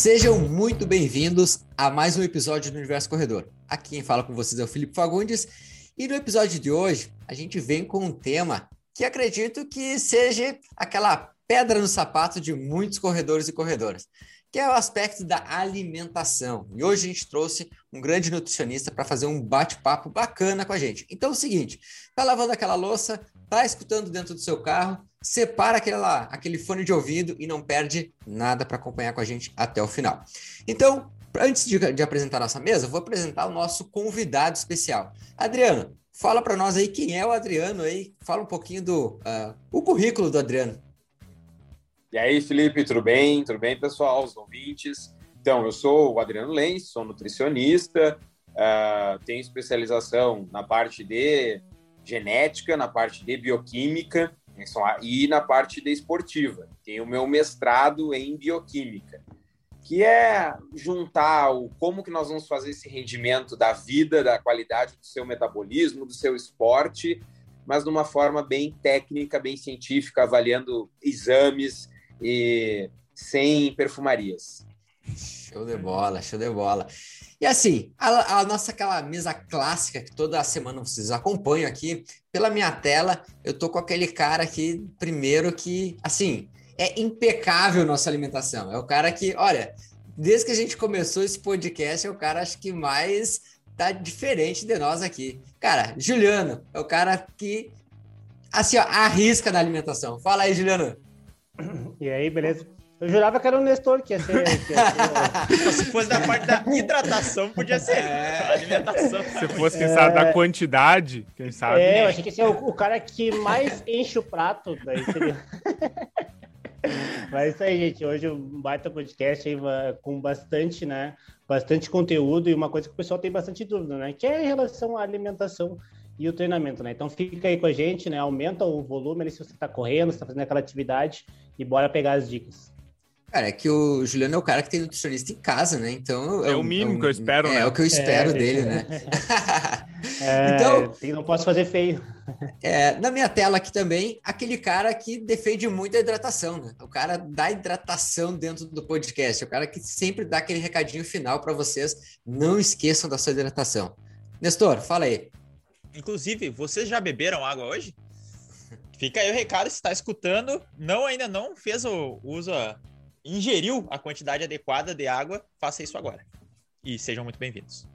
Sejam muito bem-vindos a mais um episódio do Universo Corredor. Aqui quem fala com vocês é o Felipe Fagundes e no episódio de hoje a gente vem com um tema que acredito que seja aquela pedra no sapato de muitos corredores e corredoras, que é o aspecto da alimentação. E hoje a gente trouxe um grande nutricionista para fazer um bate-papo bacana com a gente. Então é o seguinte, tá lavando aquela louça, tá escutando dentro do seu carro, separa aquele, aquele fone de ouvido e não perde nada para acompanhar com a gente até o final. Então, antes de, de apresentar nossa mesa, vou apresentar o nosso convidado especial. Adriano, fala para nós aí quem é o Adriano aí, fala um pouquinho do uh, o currículo do Adriano. E aí, Felipe, tudo bem? Tudo bem, pessoal, os ouvintes? Então, eu sou o Adriano Lenz, sou nutricionista, uh, tenho especialização na parte de genética, na parte de bioquímica e na parte de esportiva. Tenho meu mestrado em bioquímica, que é juntar o como que nós vamos fazer esse rendimento da vida, da qualidade do seu metabolismo, do seu esporte, mas de uma forma bem técnica, bem científica, avaliando exames, e sem perfumarias. Show de bola, show de bola. E assim, a, a, nossa aquela mesa clássica que toda semana vocês acompanham aqui, pela minha tela, eu tô com aquele cara aqui, primeiro que, assim, é impecável nossa alimentação. É o cara que, olha, desde que a gente começou esse podcast, é o cara acho que mais tá diferente de nós aqui. Cara, Juliano, é o cara que, assim, ó, arrisca na alimentação. Fala aí, Juliano. E aí, beleza? Eu jurava que era o Nestor que ia ser. Que ia ser... Se fosse da parte da hidratação, podia ser. É. Alimentação. Se fosse, quem sabe, é... da quantidade, quem sabe. É, eu achei que ia ser o, o cara que mais enche o prato. Daí seria... Mas é isso aí, gente. Hoje um baita podcast aí, com bastante, né? Bastante conteúdo e uma coisa que o pessoal tem bastante dúvida, né? Que é em relação à alimentação e o treinamento, né? Então fica aí com a gente, né? Aumenta o volume ali se você está correndo, está fazendo aquela atividade e bora pegar as dicas. Cara, é que o Juliano é o cara que tem nutricionista em casa, né? Então é, é o mínimo é que eu espero, é, né? É o que eu espero é, dele, né? É, então, não posso fazer feio. É, na minha tela aqui também, aquele cara que defende muito a hidratação, né? O cara da hidratação dentro do podcast, o cara que sempre dá aquele recadinho final para vocês, não esqueçam da sua hidratação. Nestor, fala aí. Inclusive, vocês já beberam água hoje? Fica aí o recado, se está escutando, não ainda não fez o uso, ingeriu a quantidade adequada de água, faça isso agora. E sejam muito bem-vindos.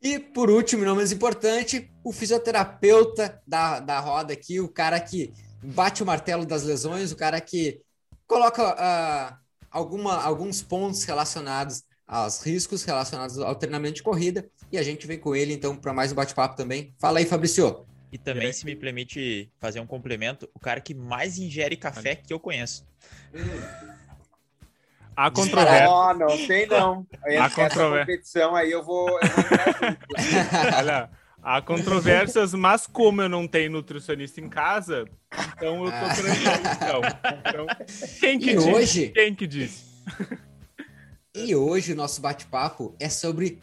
E por último, não menos importante, o fisioterapeuta da, da roda aqui, o cara que bate o martelo das lesões, o cara que coloca uh, alguma, alguns pontos relacionados aos riscos relacionados ao treinamento de corrida. E a gente vem com ele, então, para mais um bate-papo também. Fala aí, Fabrício. E também, se me permite fazer um complemento, o cara que mais ingere café que eu conheço. A controvérsia. Oh, não tem não. A controvérsia. competição aí eu vou. Eu vou Olha, há controvérsias, mas como eu não tenho nutricionista em casa, então eu tô ah. tranquilo. Então, então, quem que e disse? Hoje... Quem que disse? E hoje o nosso bate-papo é sobre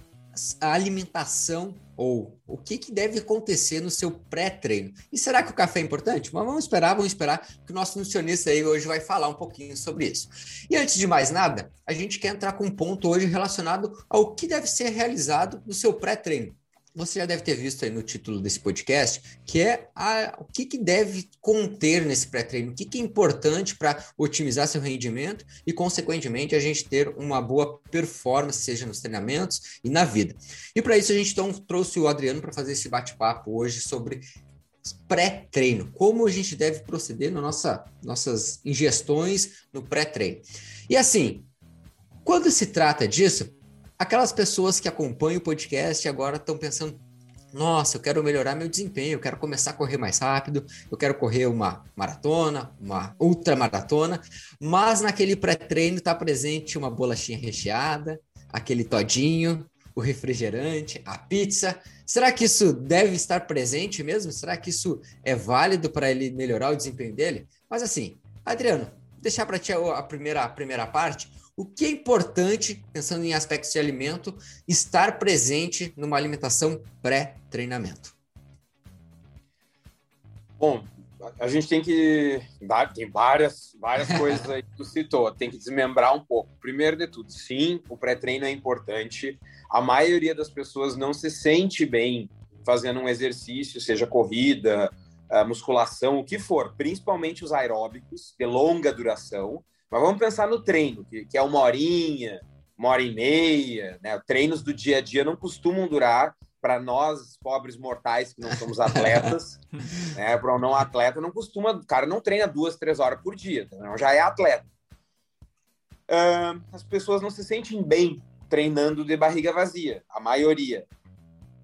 a alimentação ou o que, que deve acontecer no seu pré-treino. E será que o café é importante? Mas vamos esperar, vamos esperar que o nosso nutricionista aí hoje vai falar um pouquinho sobre isso. E antes de mais nada, a gente quer entrar com um ponto hoje relacionado ao que deve ser realizado no seu pré-treino você já deve ter visto aí no título desse podcast, que é a, o que, que deve conter nesse pré-treino, o que, que é importante para otimizar seu rendimento e, consequentemente, a gente ter uma boa performance, seja nos treinamentos e na vida. E para isso a gente então trouxe o Adriano para fazer esse bate-papo hoje sobre pré-treino, como a gente deve proceder nas nossa, nossas ingestões no pré-treino. E assim, quando se trata disso, aquelas pessoas que acompanham o podcast agora estão pensando: nossa, eu quero melhorar meu desempenho, eu quero começar a correr mais rápido, eu quero correr uma maratona, uma ultramaratona, mas naquele pré-treino está presente uma bolachinha recheada, aquele todinho, o refrigerante, a pizza. Será que isso deve estar presente mesmo? Será que isso é válido para ele melhorar o desempenho dele? Mas assim, Adriano, deixar para ti a primeira, a primeira parte. O que é importante, pensando em aspectos de alimento, estar presente numa alimentação pré-treinamento? Bom, a gente tem que dar, tem várias, várias coisas aí que tu citou, tem que desmembrar um pouco. Primeiro de tudo, sim, o pré-treino é importante. A maioria das pessoas não se sente bem fazendo um exercício, seja corrida, musculação, o que for, principalmente os aeróbicos de longa duração. Mas vamos pensar no treino, que, que é uma horinha, uma hora e meia, né? Treinos do dia a dia não costumam durar para nós, pobres mortais que não somos atletas, né, para um não atleta, não costuma, o cara não treina duas, três horas por dia, então já é atleta. Uh, as pessoas não se sentem bem treinando de barriga vazia, a maioria.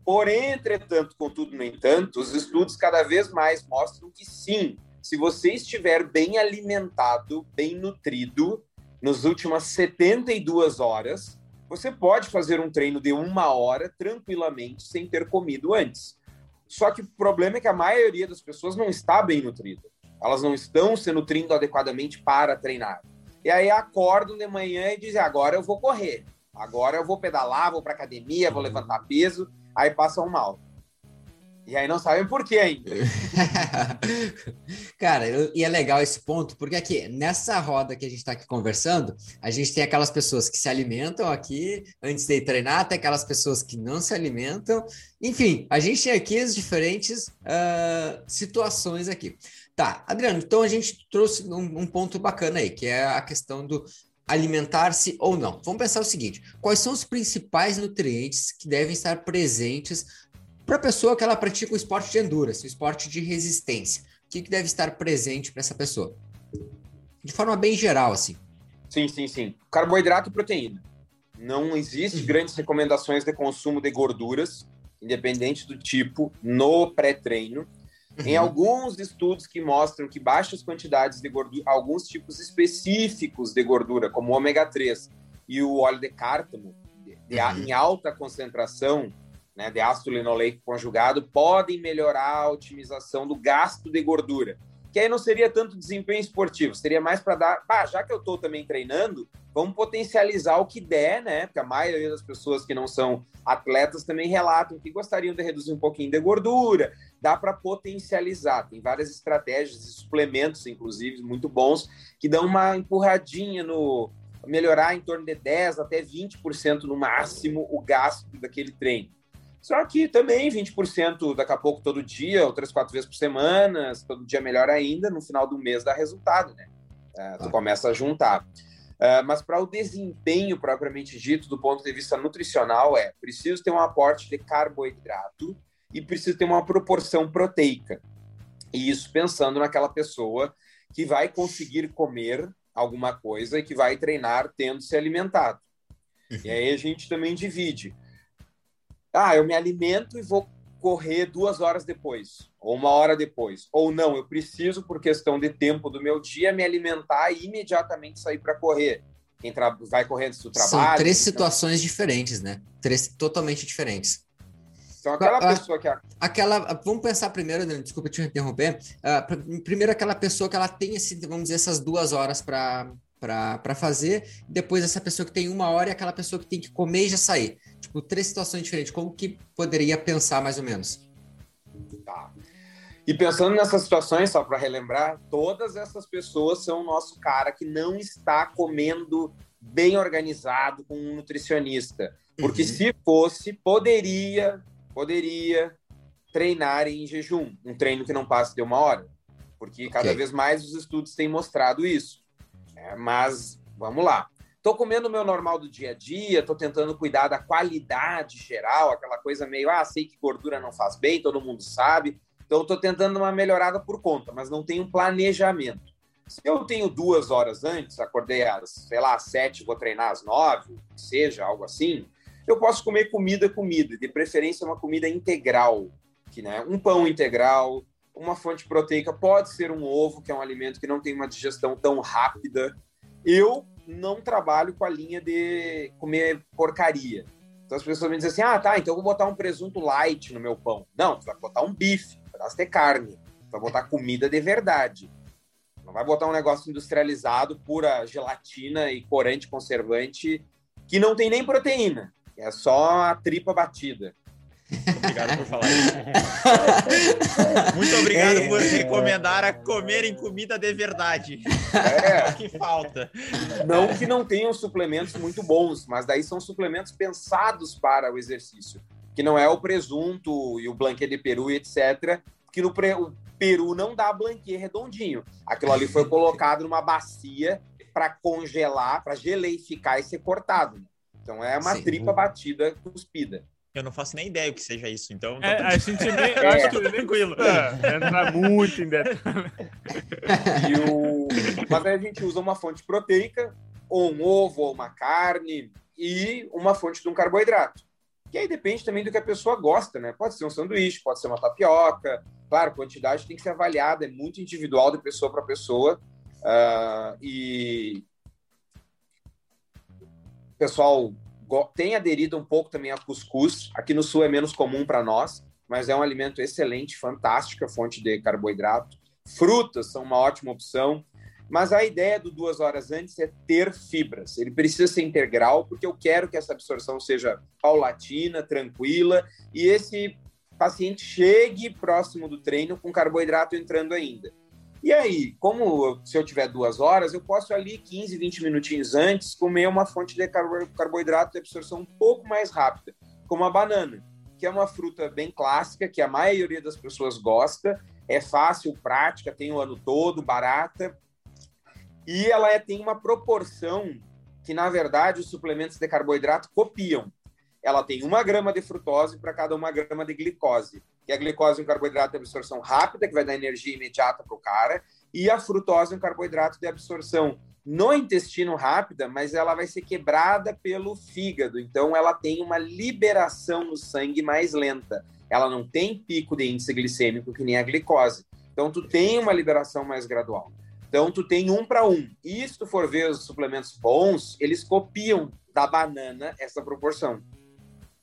Porém, entretanto, contudo, no entanto, os estudos cada vez mais mostram que sim, se você estiver bem alimentado, bem nutrido, nas últimas 72 horas, você pode fazer um treino de uma hora tranquilamente sem ter comido antes. Só que o problema é que a maioria das pessoas não está bem nutrida. Elas não estão se nutrindo adequadamente para treinar. E aí acordam de manhã e dizem: agora eu vou correr, agora eu vou pedalar, vou para academia, vou levantar peso. Aí passam mal. E aí não sabem por quê ainda. Cara, e é legal esse ponto, porque aqui, nessa roda que a gente está aqui conversando, a gente tem aquelas pessoas que se alimentam aqui antes de treinar, tem aquelas pessoas que não se alimentam. Enfim, a gente tem aqui as diferentes uh, situações aqui. Tá, Adriano, então a gente trouxe um, um ponto bacana aí, que é a questão do alimentar-se ou não. Vamos pensar o seguinte: quais são os principais nutrientes que devem estar presentes para a pessoa que ela pratica o esporte de endurance, o esporte de resistência, o que, que deve estar presente para essa pessoa? De forma bem geral, assim. Sim, sim, sim. Carboidrato e proteína. Não existe uhum. grandes recomendações de consumo de gorduras, independente do tipo, no pré-treino. Uhum. Em alguns estudos que mostram que baixas quantidades de gordura, alguns tipos específicos de gordura, como o ômega 3 e o óleo de cártamo, de, de, uhum. em alta concentração, né, de ácido linoleico conjugado podem melhorar a otimização do gasto de gordura. Que aí não seria tanto desempenho esportivo, seria mais para dar, já que eu estou também treinando, vamos potencializar o que der, né? Porque a maioria das pessoas que não são atletas também relatam que gostariam de reduzir um pouquinho de gordura, dá para potencializar. Tem várias estratégias e suplementos, inclusive, muito bons, que dão uma empurradinha no melhorar em torno de 10 até 20% no máximo o gasto daquele treino. Só que também 20% daqui a pouco todo dia, ou três, quatro vezes por semana, todo dia melhor ainda, no final do mês dá resultado, né? É, tu começa a juntar. Uh, mas para o desempenho propriamente dito, do ponto de vista nutricional, é preciso ter um aporte de carboidrato e preciso ter uma proporção proteica. E isso pensando naquela pessoa que vai conseguir comer alguma coisa e que vai treinar tendo se alimentado. E aí a gente também divide ah, eu me alimento e vou correr duas horas depois, ou uma hora depois. Ou não, eu preciso, por questão de tempo do meu dia, me alimentar e imediatamente sair para correr. Quem vai correr antes do trabalho. São três então... situações diferentes, né? Três totalmente diferentes. Então, aquela a, pessoa que. Aquela. Vamos pensar primeiro, desculpa te interromper. Uh, primeiro, aquela pessoa que ela tem esse, vamos dizer, essas duas horas para para fazer. Depois, essa pessoa que tem uma hora e aquela pessoa que tem que comer e já sair. Tipo, três situações diferentes. Como que poderia pensar mais ou menos? Tá. E pensando nessas situações, só para relembrar, todas essas pessoas são o nosso cara que não está comendo bem organizado com um nutricionista. Porque uhum. se fosse, poderia, poderia treinar em jejum, um treino que não passe de uma hora. Porque cada okay. vez mais os estudos têm mostrado isso. É, mas vamos lá. Estou comendo o meu normal do dia a dia, estou tentando cuidar da qualidade geral, aquela coisa meio, ah, sei que gordura não faz bem, todo mundo sabe. Então, estou tentando uma melhorada por conta, mas não tenho planejamento. Se eu tenho duas horas antes, acordei às, sei lá, às sete, vou treinar às nove, seja, algo assim, eu posso comer comida, comida, de preferência uma comida integral, que né, um pão integral, uma fonte proteica pode ser um ovo, que é um alimento que não tem uma digestão tão rápida. Eu não trabalho com a linha de comer porcaria. Então as pessoas me dizem assim: ah, tá, então eu vou botar um presunto light no meu pão. Não, tu vai botar um bife, pedaço de carne. Tu vai botar comida de verdade. Não vai botar um negócio industrializado, pura gelatina e corante conservante, que não tem nem proteína. É só a tripa batida. Obrigado por falar isso. Muito obrigado é, por recomendar a comerem comida de verdade. É. que falta. Não que não tenham suplementos muito bons, mas daí são suplementos pensados para o exercício. Que não é o presunto e o blanquê de peru, etc. Que no pre... o peru não dá blanquê redondinho. Aquilo ali foi colocado numa bacia para congelar, para geleificar e ser cortado. Então é uma Sim. tripa batida cuspida. Eu não faço nem ideia o que seja isso, então. É, tá a gente nem. É. Acho que tranquilo. É, entra muito em detalhe. O... Mas aí a gente usa uma fonte proteica, ou um ovo, ou uma carne, e uma fonte de um carboidrato. Que aí depende também do que a pessoa gosta, né? Pode ser um sanduíche, pode ser uma tapioca. Claro, quantidade tem que ser avaliada, é muito individual de pessoa para pessoa. Uh, e o pessoal tem aderido um pouco também a cuscuz. Aqui no sul é menos comum para nós, mas é um alimento excelente, fantástica fonte de carboidrato. Frutas são uma ótima opção. Mas a ideia do duas horas antes é ter fibras. Ele precisa ser integral, porque eu quero que essa absorção seja paulatina, tranquila, e esse paciente chegue próximo do treino com carboidrato entrando ainda. E aí, como se eu tiver duas horas, eu posso ali 15, 20 minutinhos antes comer uma fonte de carboidrato de absorção um pouco mais rápida, como a banana, que é uma fruta bem clássica, que a maioria das pessoas gosta, é fácil, prática, tem o ano todo, barata, e ela é, tem uma proporção que, na verdade, os suplementos de carboidrato copiam. Ela tem uma grama de frutose para cada uma grama de glicose que a glicose é um carboidrato de absorção rápida, que vai dar energia imediata para o cara, e a frutose é um carboidrato de absorção no intestino rápida, mas ela vai ser quebrada pelo fígado, então ela tem uma liberação no sangue mais lenta. Ela não tem pico de índice glicêmico que nem a glicose. Então tu tem uma liberação mais gradual. Então tu tem um para um. E se tu for ver os suplementos bons, eles copiam da banana essa proporção.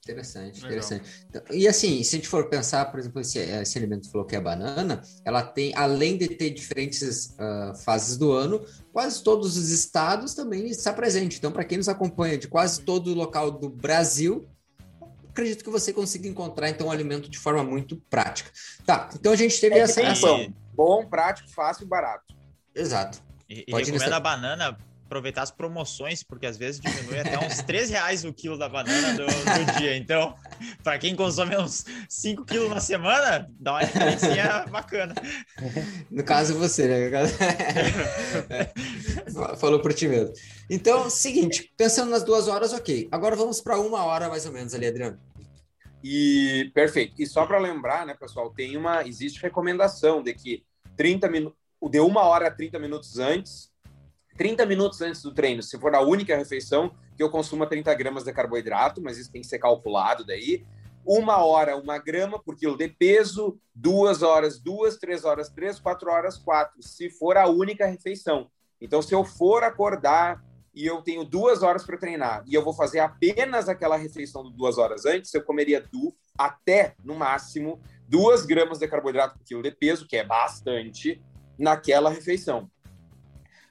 Interessante, Legal. interessante. Então, e assim, se a gente for pensar, por exemplo, esse, esse alimento falou que é a banana, ela tem, além de ter diferentes uh, fases do ano, quase todos os estados também está presente. Então, para quem nos acompanha de quase todo o local do Brasil, acredito que você consiga encontrar então o um alimento de forma muito prática. Tá, então a gente teve é essa. Bom, bom, prático, fácil e barato. Exato. E, e recomendo a banana aproveitar as promoções, porque às vezes diminui até uns 3 reais o quilo da banana do, do dia. Então, para quem consome uns 5 quilos na semana, dá uma diferença bacana. No caso, você, né? é. Falou por ti mesmo. Então, seguinte, pensando nas duas horas, ok. Agora vamos para uma hora mais ou menos ali, Adriano. E perfeito. E só para lembrar, né, pessoal, tem uma existe recomendação de que 30 minutos, de uma hora a 30 minutos antes 30 minutos antes do treino, se for a única refeição, que eu consuma 30 gramas de carboidrato, mas isso tem que ser calculado daí. Uma hora, uma grama por quilo de peso, duas horas, duas, três horas, três, quatro horas, quatro, se for a única refeição. Então, se eu for acordar e eu tenho duas horas para treinar e eu vou fazer apenas aquela refeição de duas horas antes, eu comeria du, até, no máximo, duas gramas de carboidrato por quilo de peso, que é bastante, naquela refeição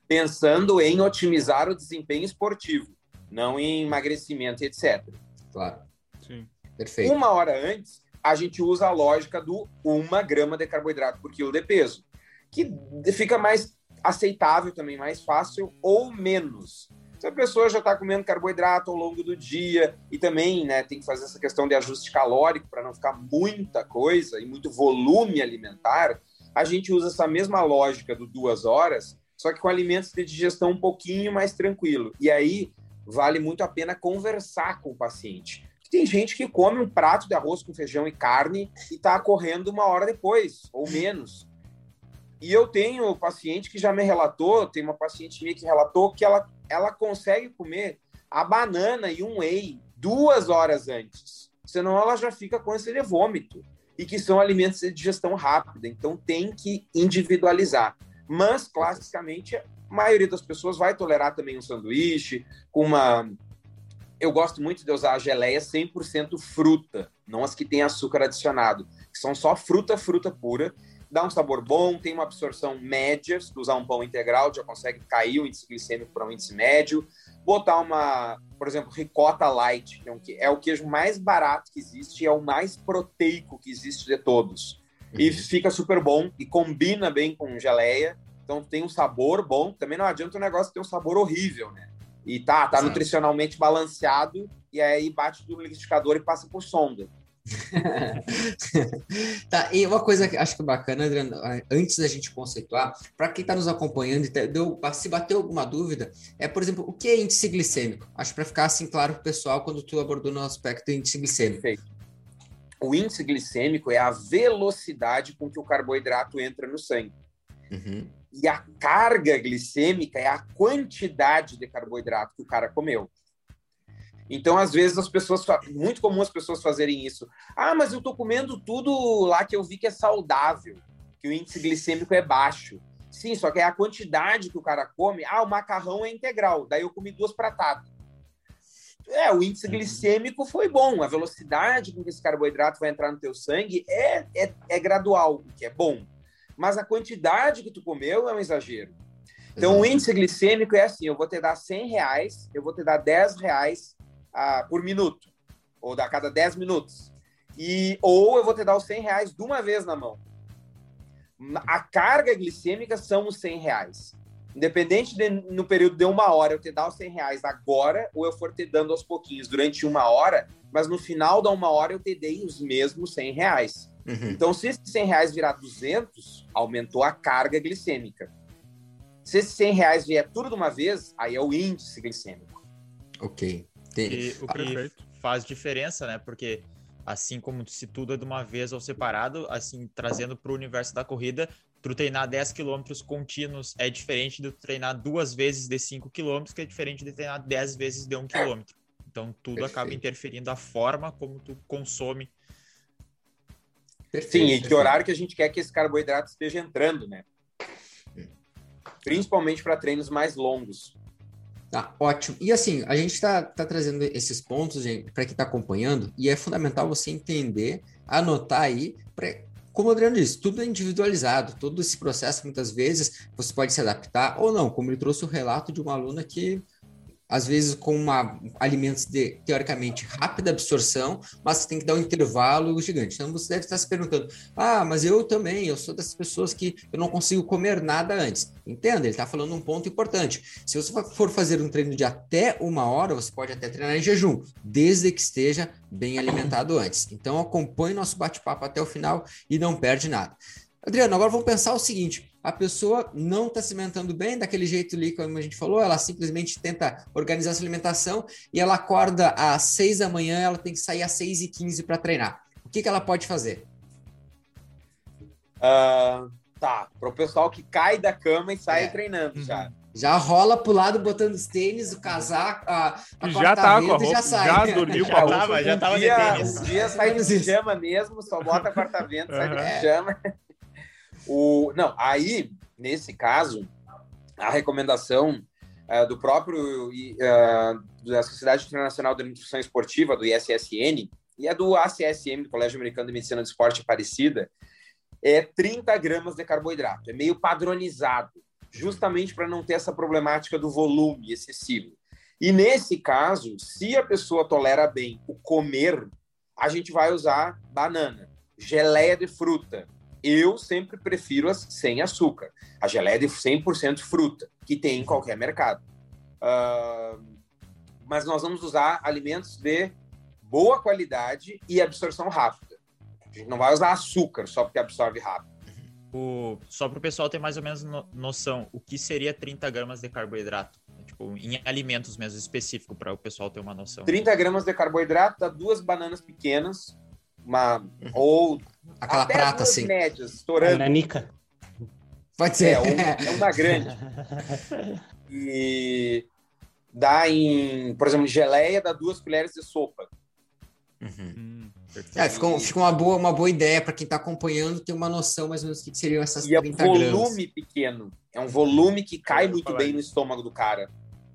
pensando em otimizar o desempenho esportivo, não em emagrecimento, etc. Claro. Sim. Perfeito. Uma hora antes, a gente usa a lógica do uma grama de carboidrato por quilo de peso, que fica mais aceitável também, mais fácil ou menos. Se a pessoa já está comendo carboidrato ao longo do dia e também né, tem que fazer essa questão de ajuste calórico para não ficar muita coisa e muito volume alimentar, a gente usa essa mesma lógica do duas horas só que com alimentos de digestão um pouquinho mais tranquilo. E aí vale muito a pena conversar com o paciente. Tem gente que come um prato de arroz com feijão e carne e está correndo uma hora depois, ou menos. E eu tenho paciente que já me relatou, tem uma paciente minha que relatou que ela, ela consegue comer a banana e um whey duas horas antes. Senão ela já fica com esse vômito. E que são alimentos de digestão rápida. Então tem que individualizar. Mas, classicamente, a maioria das pessoas vai tolerar também um sanduíche com uma. Eu gosto muito de usar a geleia 100% fruta, não as que têm açúcar adicionado. que são só fruta, fruta pura. Dá um sabor bom, tem uma absorção média. Se tu usar um pão integral, já consegue cair o índice glicêmico para um índice médio. Botar uma, por exemplo, ricota light, que é, é o queijo mais barato que existe e é o mais proteico que existe de todos. Uhum. E fica super bom e combina bem com geleia. Então tem um sabor bom. Também não adianta o negócio ter um sabor horrível, né? E tá, tá nutricionalmente balanceado e aí bate do liquidificador e passa por sonda. tá, e uma coisa que acho que é bacana, Adriano, antes da gente conceituar, para quem está nos acompanhando e deu, se bateu alguma dúvida, é, por exemplo, o que é índice glicêmico? Acho para ficar assim claro para o pessoal quando tu abordou no aspecto do índice glicêmico. Perfeito. O índice glicêmico é a velocidade com que o carboidrato entra no sangue. Uhum. E a carga glicêmica é a quantidade de carboidrato que o cara comeu. Então, às vezes, as pessoas. Muito comum as pessoas fazerem isso. Ah, mas eu tô comendo tudo lá que eu vi que é saudável, que o índice glicêmico é baixo. Sim, só que é a quantidade que o cara come. Ah, o macarrão é integral, daí eu comi duas pratadas. É, o índice uhum. glicêmico foi bom. A velocidade com que esse carboidrato vai entrar no teu sangue é, é, é gradual, o que é bom mas a quantidade que tu comeu é um exagero. Então, Exato. o índice glicêmico é assim: eu vou te dar 100 reais, eu vou te dar 10 reais ah, por minuto, ou a cada 10 minutos. E, ou eu vou te dar os 100 reais de uma vez na mão. A carga glicêmica são os 100 reais. Independente de, no período de uma hora eu te dar os 100 reais agora, ou eu for te dando aos pouquinhos durante uma hora, mas no final da uma hora eu te dei os mesmos 100 reais. Uhum. Então, se esses 100 reais virar 200, aumentou a carga glicêmica. Se esses 100 reais vier tudo de uma vez, aí é o índice glicêmico. Ok. E, o que faz diferença, né? Porque assim como se tudo é de uma vez ou separado, assim, trazendo para o universo da corrida, tu treinar 10 quilômetros contínuos é diferente de treinar duas vezes de 5 quilômetros, que é diferente de treinar 10 vezes de 1 quilômetro. Então, tudo Perfeito. acaba interferindo a forma como tu consome Perfeito, Sim, e que horário que a gente quer que esse carboidrato esteja entrando, né? Principalmente para treinos mais longos. Tá, ótimo. E assim, a gente está tá trazendo esses pontos para quem está acompanhando, e é fundamental você entender, anotar aí, pra, como o Adriano disse, tudo é individualizado, todo esse processo, muitas vezes, você pode se adaptar ou não, como ele trouxe o relato de uma aluna que às vezes com uma, alimentos de teoricamente rápida absorção, mas tem que dar um intervalo gigante. Então você deve estar se perguntando: ah, mas eu também, eu sou dessas pessoas que eu não consigo comer nada antes. Entenda, ele está falando um ponto importante. Se você for fazer um treino de até uma hora, você pode até treinar em jejum, desde que esteja bem alimentado antes. Então acompanhe nosso bate-papo até o final e não perde nada. Adriano, agora vamos pensar o seguinte: a pessoa não está se alimentando bem, daquele jeito ali, como a gente falou, ela simplesmente tenta organizar sua alimentação e ela acorda às seis da manhã, ela tem que sair às seis e quinze para treinar. O que, que ela pode fazer? Uh, tá, para o pessoal que cai da cama e sai é. treinando já. Uhum. Já rola pro lado botando os tênis, o casaco, a, a já tá com a roupa, já sai. Já dormiu com a roupa. Tava, já tava um dia, de tênis. Um dia sai de pijama mesmo, só bota quarta-vento, uhum. sai de pijama. O, não, aí, nesse caso, a recomendação uh, do próprio uh, da Sociedade Internacional de Nutrição Esportiva, do ISSN, e a do ACSM, do Colégio Americano de Medicina do Esporte Aparecida, é 30 gramas de carboidrato. É meio padronizado, justamente para não ter essa problemática do volume excessivo. E nesse caso, se a pessoa tolera bem o comer, a gente vai usar banana, geleia de fruta, eu sempre prefiro as sem açúcar. A geleia de 100% fruta, que tem em qualquer mercado. Uh, mas nós vamos usar alimentos de boa qualidade e absorção rápida. A gente não vai usar açúcar só porque absorve rápido. O, só para o pessoal ter mais ou menos no, noção, o que seria 30 gramas de carboidrato? Tipo, em alimentos mesmo específico, para o pessoal ter uma noção. 30 gramas de carboidrato dá duas bananas pequenas, uma uhum. ou aquela prata assim. médias, estourando. Nanica. Pode ser. É, um, é uma grande. e dá em, por exemplo, geleia dá duas colheres de sopa. Uhum. Hum, é, ficou, ficou uma, boa, uma boa ideia para quem está acompanhando ter uma noção mais ou menos do que seriam essas e 30 é um volume gramas. pequeno. É um volume que cai muito bem no estômago do cara.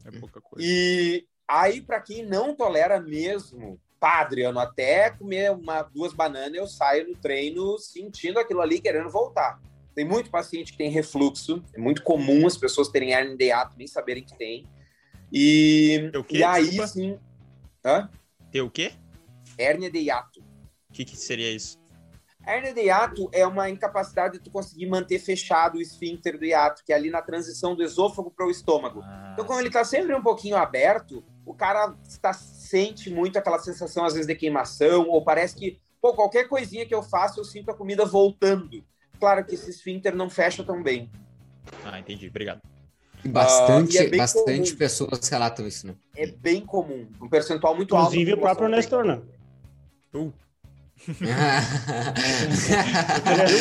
É pouca coisa. E aí, para quem não tolera mesmo pá, Adriano, até comer uma, duas bananas eu saio no treino sentindo aquilo ali, querendo voltar. Tem muito paciente que tem refluxo, é muito comum as pessoas terem hernia de hiato, nem saberem que tem. E, e aí Desculpa. sim. Hã? Tem o quê? Hérnia de hiato. O que, que seria isso? A hernia de hiato é uma incapacidade de tu conseguir manter fechado o esfíncter do hiato, que é ali na transição do esôfago para o estômago. Ah, então, como ele está sempre um pouquinho aberto, o cara está, sente muito aquela sensação, às vezes, de queimação, ou parece que, pô, qualquer coisinha que eu faço, eu sinto a comida voltando. Claro que esse esfíncter não fecha tão bem. Ah, entendi. Obrigado. Bastante, uh, é bastante pessoas relatam isso, né? É bem comum. Um percentual muito Inclusive alto. Inclusive o próprio Nestor, né? Uh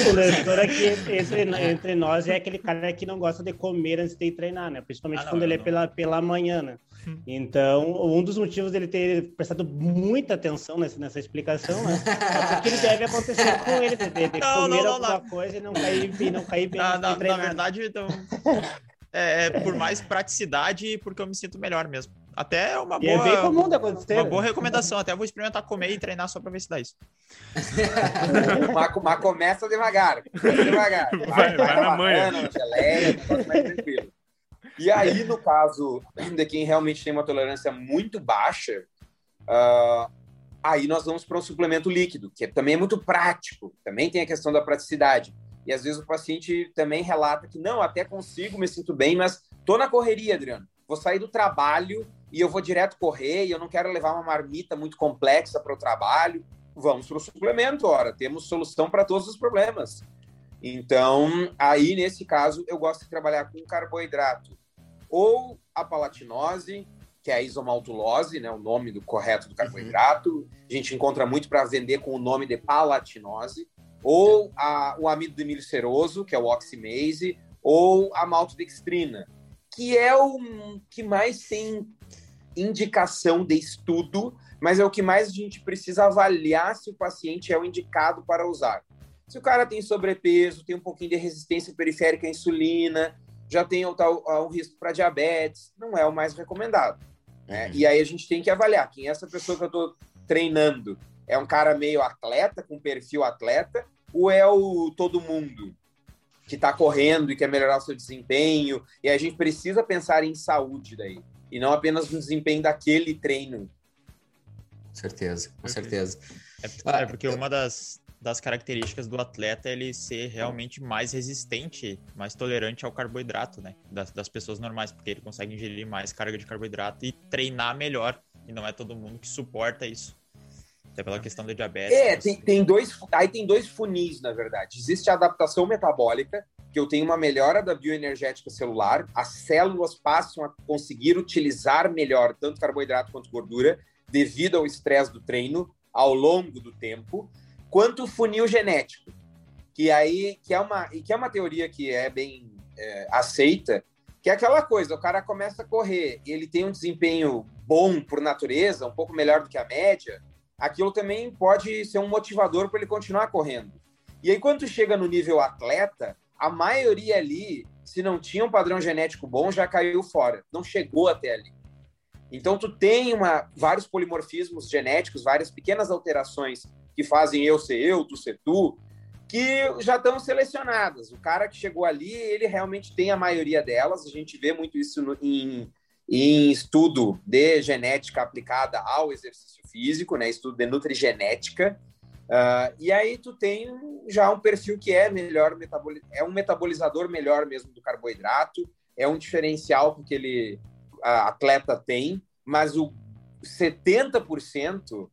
o Nestor aqui entre, entre nós é aquele cara que não gosta de comer antes de treinar, né? Principalmente ah, não, quando ele é pela, pela manhã, né? Então, um dos motivos dele ter prestado muita atenção nessa, nessa explicação, né? É porque ele deve acontecer com ele, de, de não, comer não, não, alguma coisa e não cair, e não cair bem. Na, na, na verdade, então, é, é, por mais praticidade, porque eu me sinto melhor mesmo. Até uma boa. É bem comum de acontecer. Uma boa recomendação. Até vou experimentar comer e treinar só para ver se dá isso. mas, mas começa devagar. Começa devagar. Vai, vai, vai, vai na manhã. Geleia, mais tranquilo. E aí, no caso de quem realmente tem uma tolerância muito baixa, uh, aí nós vamos para um suplemento líquido, que também é muito prático, também tem a questão da praticidade. E às vezes o paciente também relata que não, até consigo, me sinto bem, mas tô na correria, Adriano. Vou sair do trabalho e eu vou direto correr e eu não quero levar uma marmita muito complexa para o trabalho. Vamos para o suplemento, ora, temos solução para todos os problemas. Então, aí nesse caso, eu gosto de trabalhar com carboidrato ou a palatinose, que é a isomaltulose, né, o nome do correto do carboidrato. Uhum. A gente encontra muito para vender com o nome de palatinose, ou a, o amido do milho ceroso, que é o oximase, ou a maltodextrina, que é o que mais tem indicação de estudo, mas é o que mais a gente precisa avaliar se o paciente é o indicado para usar. Se o cara tem sobrepeso, tem um pouquinho de resistência periférica à insulina, já tem o, tal, o risco para diabetes, não é o mais recomendado. Né? Uhum. E aí a gente tem que avaliar quem é essa pessoa que eu estou treinando. É um cara meio atleta, com perfil atleta, ou é o todo mundo que está correndo e quer melhorar o seu desempenho? E a gente precisa pensar em saúde daí e não apenas no desempenho daquele treino. Com certeza, com certeza. É, ah, é porque uma das, das características do atleta ele ser realmente mais resistente, mais tolerante ao carboidrato, né? Das, das pessoas normais, porque ele consegue ingerir mais carga de carboidrato e treinar melhor. E não é todo mundo que suporta isso. Até pela questão da diabetes. É, tem, tem dois. Aí tem dois funis, na verdade. Existe a adaptação metabólica, que eu tenho uma melhora da bioenergética celular, as células passam a conseguir utilizar melhor tanto carboidrato quanto gordura, devido ao estresse do treino ao longo do tempo, quanto o funil genético, que aí que é uma que é uma teoria que é bem é, aceita, que é aquela coisa, o cara começa a correr, e ele tem um desempenho bom por natureza, um pouco melhor do que a média, aquilo também pode ser um motivador para ele continuar correndo. E aí, quando chega no nível atleta, a maioria ali, se não tinha um padrão genético bom, já caiu fora, não chegou até ali. Então, tu tem uma, vários polimorfismos genéticos, várias pequenas alterações que fazem eu ser eu, tu ser tu, que já estão selecionadas. O cara que chegou ali, ele realmente tem a maioria delas. A gente vê muito isso no, em, em estudo de genética aplicada ao exercício físico, né? estudo de nutrigenética. Uh, e aí tu tem já um perfil que é melhor, é um metabolizador melhor mesmo do carboidrato, é um diferencial que aquele atleta tem, mas o 70%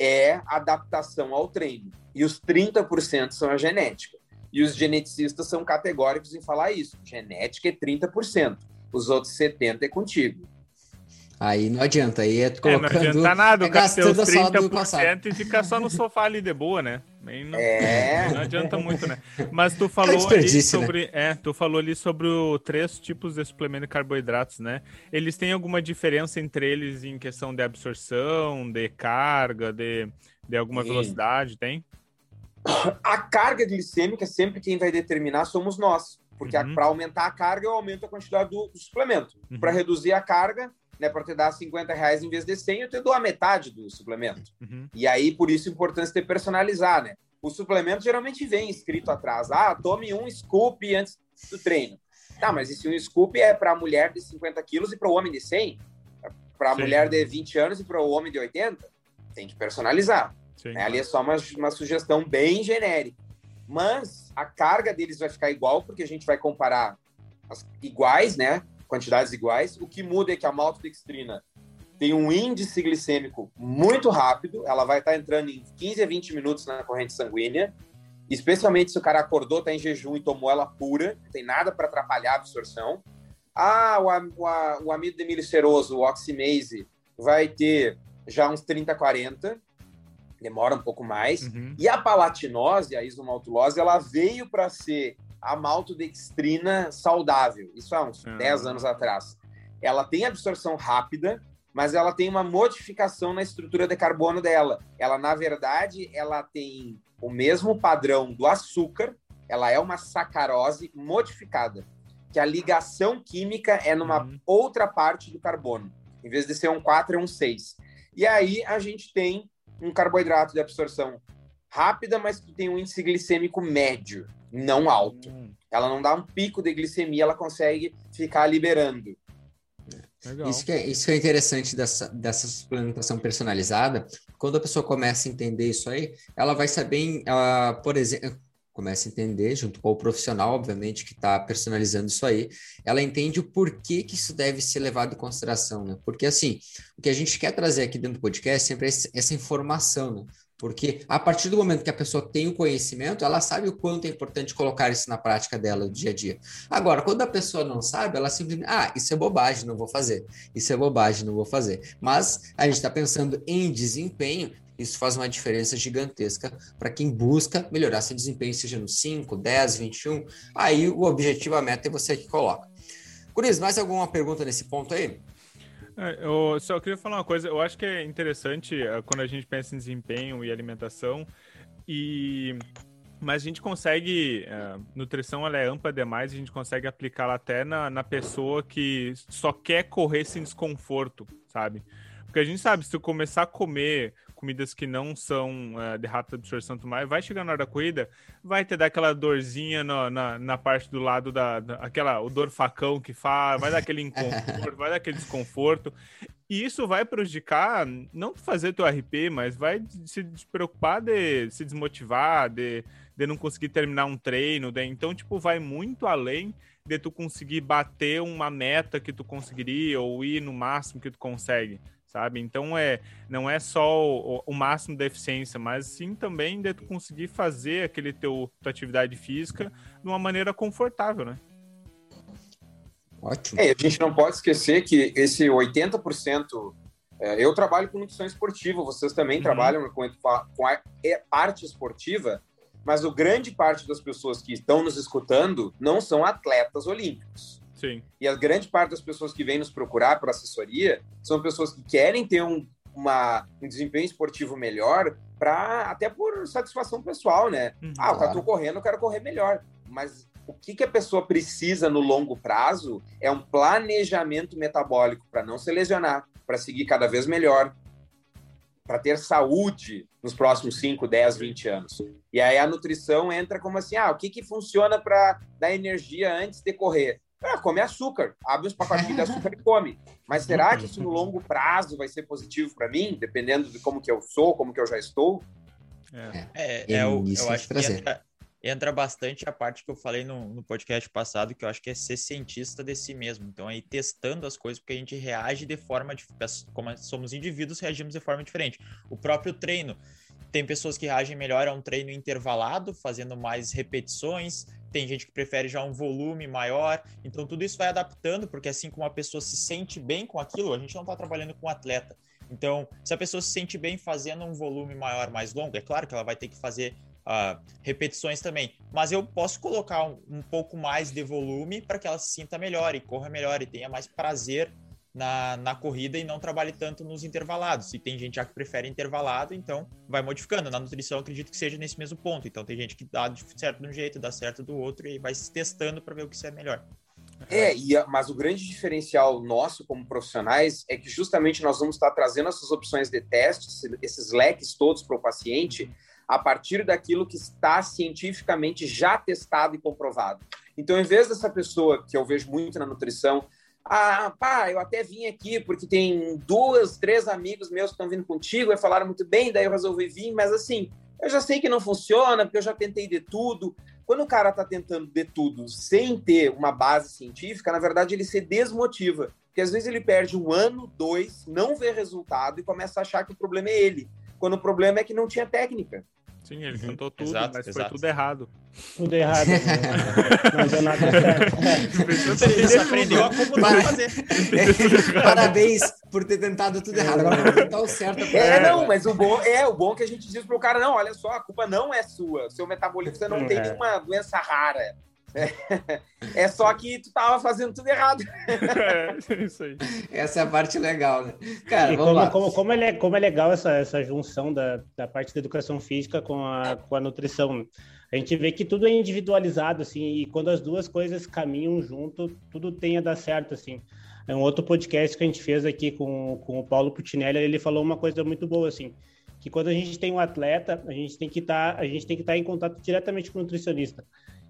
é adaptação ao treino e os 30% são a genética. E os geneticistas são categóricos em falar isso. Genética é 30%, os outros 70% é contigo. Aí não adianta, aí é colocando... É, não adianta nada, é o cara ter os 30% e ficar só no sofá ali de boa, né? Não, é. não adianta muito, né? Mas tu falou ali né? sobre, né? é, tu falou ali sobre o três tipos de suplemento de carboidratos, né? Eles têm alguma diferença entre eles em questão de absorção, de carga, de, de alguma Sim. velocidade, tem? A carga glicêmica, sempre quem vai determinar somos nós. Porque uhum. para aumentar a carga, eu aumento a quantidade do, do suplemento. Uhum. Para reduzir a carga, né, para te dar 50 reais em vez de 100, eu te dou a metade do suplemento. Uhum. E aí, por isso, a importância de personalizar, né? O suplemento geralmente vem escrito atrás, ah, tome um scoop antes do treino. Tá, mas esse um scoop é para a mulher de 50 quilos e para o homem de 100? Para a mulher de 20 anos e para o homem de 80? Tem que personalizar. Né? Ali é só uma, uma sugestão bem genérica. Mas a carga deles vai ficar igual, porque a gente vai comparar as iguais, né? Quantidades iguais. O que muda é que a maltodextrina tem um índice glicêmico muito rápido, ela vai estar entrando em 15 a 20 minutos na corrente sanguínea, especialmente se o cara acordou, está em jejum e tomou ela pura, não tem nada para atrapalhar a absorção. Ah, o, o, o amido demiliceroso, o oximase, vai ter já uns 30, 40, demora um pouco mais. Uhum. E a palatinose, a isomaltulose, ela veio para ser a maltodextrina saudável, isso há uns uhum. 10 anos atrás. Ela tem absorção rápida, mas ela tem uma modificação na estrutura de carbono dela. Ela, na verdade, ela tem o mesmo padrão do açúcar, ela é uma sacarose modificada, que a ligação química é numa uhum. outra parte do carbono. Em vez de ser um 4, é um 6. E aí a gente tem um carboidrato de absorção rápida, mas que tem um índice glicêmico médio, não alto. Uhum. Ela não dá um pico de glicemia, ela consegue ficar liberando. Isso que, é, isso que é interessante dessa, dessa suplementação personalizada. Quando a pessoa começa a entender isso aí, ela vai saber, uh, por exemplo, começa a entender, junto com o profissional, obviamente, que está personalizando isso aí, ela entende o porquê que isso deve ser levado em consideração, né? Porque, assim, o que a gente quer trazer aqui dentro do podcast é sempre é essa informação, né? Porque a partir do momento que a pessoa tem o conhecimento, ela sabe o quanto é importante colocar isso na prática dela do dia a dia. Agora, quando a pessoa não sabe, ela simplesmente, ah, isso é bobagem, não vou fazer. Isso é bobagem, não vou fazer. Mas a gente está pensando em desempenho, isso faz uma diferença gigantesca para quem busca melhorar seu desempenho, seja no 5, 10, 21. Aí o objetivo, a meta é você que coloca. Cris, mais alguma pergunta nesse ponto aí? É, eu só queria falar uma coisa. Eu acho que é interessante uh, quando a gente pensa em desempenho e alimentação. E mas a gente consegue uh, nutrição ela é ampla demais. A gente consegue aplicá-la até na, na pessoa que só quer correr sem desconforto, sabe? Porque a gente sabe, se tu começar a comer comidas que não são uh, de rápida absorção do mais, vai chegar na hora da corrida, vai ter daquela dorzinha no, na, na parte do lado da, da, aquela, o dor facão que faz, vai dar aquele inconforto, vai dar aquele desconforto. E isso vai prejudicar, não fazer teu RP, mas vai se preocupar de se desmotivar, de, de não conseguir terminar um treino. De, então, tipo, vai muito além de tu conseguir bater uma meta que tu conseguiria ou ir no máximo que tu consegue sabe? Então é não é só o, o, máximo da eficiência, mas sim também de tu conseguir fazer aquele teu tua atividade física de uma maneira confortável, né? Ótimo. É, a gente não pode esquecer que esse 80%. É, eu trabalho com nutrição esportiva, vocês também uhum. trabalham com, com a é, parte esportiva, mas o grande parte das pessoas que estão nos escutando não são atletas olímpicos. Sim. E a grande parte das pessoas que vêm nos procurar para assessoria são pessoas que querem ter um, uma, um desempenho esportivo melhor, para até por satisfação pessoal, né? Uhum, ah, eu tô correndo, eu quero correr melhor. Mas o que, que a pessoa precisa no longo prazo é um planejamento metabólico para não se lesionar, para seguir cada vez melhor, para ter saúde nos próximos 5, 10, 20 anos. E aí a nutrição entra como assim: ah, o que, que funciona para dar energia antes de correr? Ah, come açúcar, abre uns pacotinhos de açúcar e come. Mas será que isso no longo prazo vai ser positivo para mim, dependendo de como que eu sou, como que eu já estou? É, é, é eu, eu acho que entra, entra, bastante a parte que eu falei no, no, podcast passado, que eu acho que é ser cientista de si mesmo. Então, aí testando as coisas, porque a gente reage de forma, de, como somos indivíduos, reagimos de forma diferente. O próprio treino. Tem pessoas que reagem melhor a um treino intervalado, fazendo mais repetições, tem gente que prefere já um volume maior. Então, tudo isso vai adaptando, porque assim como a pessoa se sente bem com aquilo, a gente não está trabalhando com atleta. Então, se a pessoa se sente bem fazendo um volume maior, mais longo, é claro que ela vai ter que fazer uh, repetições também. Mas eu posso colocar um, um pouco mais de volume para que ela se sinta melhor e corra melhor e tenha mais prazer na, na corrida e não trabalhe tanto nos intervalados. E tem gente já que prefere intervalado, então vai modificando. Na nutrição, acredito que seja nesse mesmo ponto. Então tem gente que dá certo de um jeito, dá certo do outro e vai se testando para ver o que é melhor. É, e, mas o grande diferencial nosso como profissionais é que justamente nós vamos estar trazendo essas opções de testes, esses leques todos para o paciente, a partir daquilo que está cientificamente já testado e comprovado. Então, em vez dessa pessoa que eu vejo muito na nutrição, ah, pá, eu até vim aqui porque tem duas, três amigos meus que estão vindo contigo e falaram muito bem, daí eu resolvi vir, mas assim, eu já sei que não funciona, porque eu já tentei de tudo. Quando o cara está tentando de tudo sem ter uma base científica, na verdade ele se desmotiva. Porque às vezes ele perde um ano, dois, não vê resultado e começa a achar que o problema é ele. Quando o problema é que não tinha técnica. Sim, ele tentou tudo, exato, mas exato. foi tudo errado. Tudo errado. Né? não deu nada certo. Você aprendeu a como não fazer. Parabéns por ter tentado tudo errado. Agora vamos tentar o certo. É, não, mas o bom é o bom que a gente diz pro cara, não, olha só, a culpa não é sua. Seu metabolismo você não é. tem nenhuma doença rara. É, é só que tu tava fazendo tudo errado. É, isso aí. Essa é a parte legal, né? Cara, vamos como, lá. Como, como, é, como é legal essa, essa junção da, da parte da educação física com a, com a nutrição. A gente vê que tudo é individualizado, assim, e quando as duas coisas caminham junto, tudo tem a dar certo, assim. É um outro podcast que a gente fez aqui com, com o Paulo Putinelli, ele falou uma coisa muito boa, assim, que quando a gente tem um atleta, a gente tem que estar, tá, a gente tem que estar tá em contato diretamente com o nutricionista.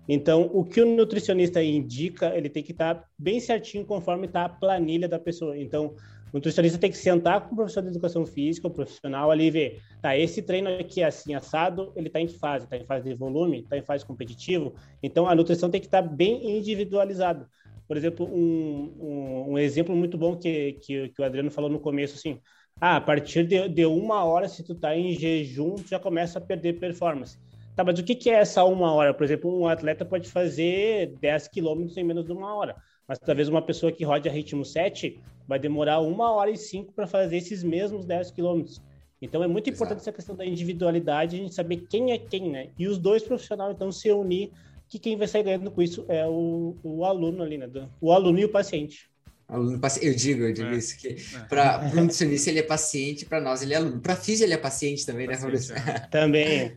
Então, o que o nutricionista indica, ele tem que estar tá bem certinho conforme está a planilha da pessoa. Então, o nutricionista tem que sentar com o professor de educação física, o profissional ali e ver, tá, esse treino aqui é assim, assado, ele está em que fase? Está em fase de volume? Está em fase competitivo? Então, a nutrição tem que estar tá bem individualizada. Por exemplo, um, um, um, exemplo muito bom que, que, que, o Adriano falou no começo, assim, ah, a partir de, de uma hora, se tu está em jejum, tu já começa a perder performance. Tá, mas o que, que é essa uma hora? Por exemplo, um atleta pode fazer 10 quilômetros em menos de uma hora, mas talvez uma pessoa que rode a ritmo 7 vai demorar uma hora e cinco para fazer esses mesmos 10 quilômetros. Então é muito Exato. importante essa questão da individualidade, a gente saber quem é quem, né? E os dois profissionais, então, se unir, que quem vai sair ganhando com isso é o, o aluno ali, né? O aluno e o paciente. Aluno, eu digo, eu digo é. isso, que é. para o nutricionista ele é paciente, para nós ele é aluno. Para físico ele é paciente também, né, Maurício? É. Também.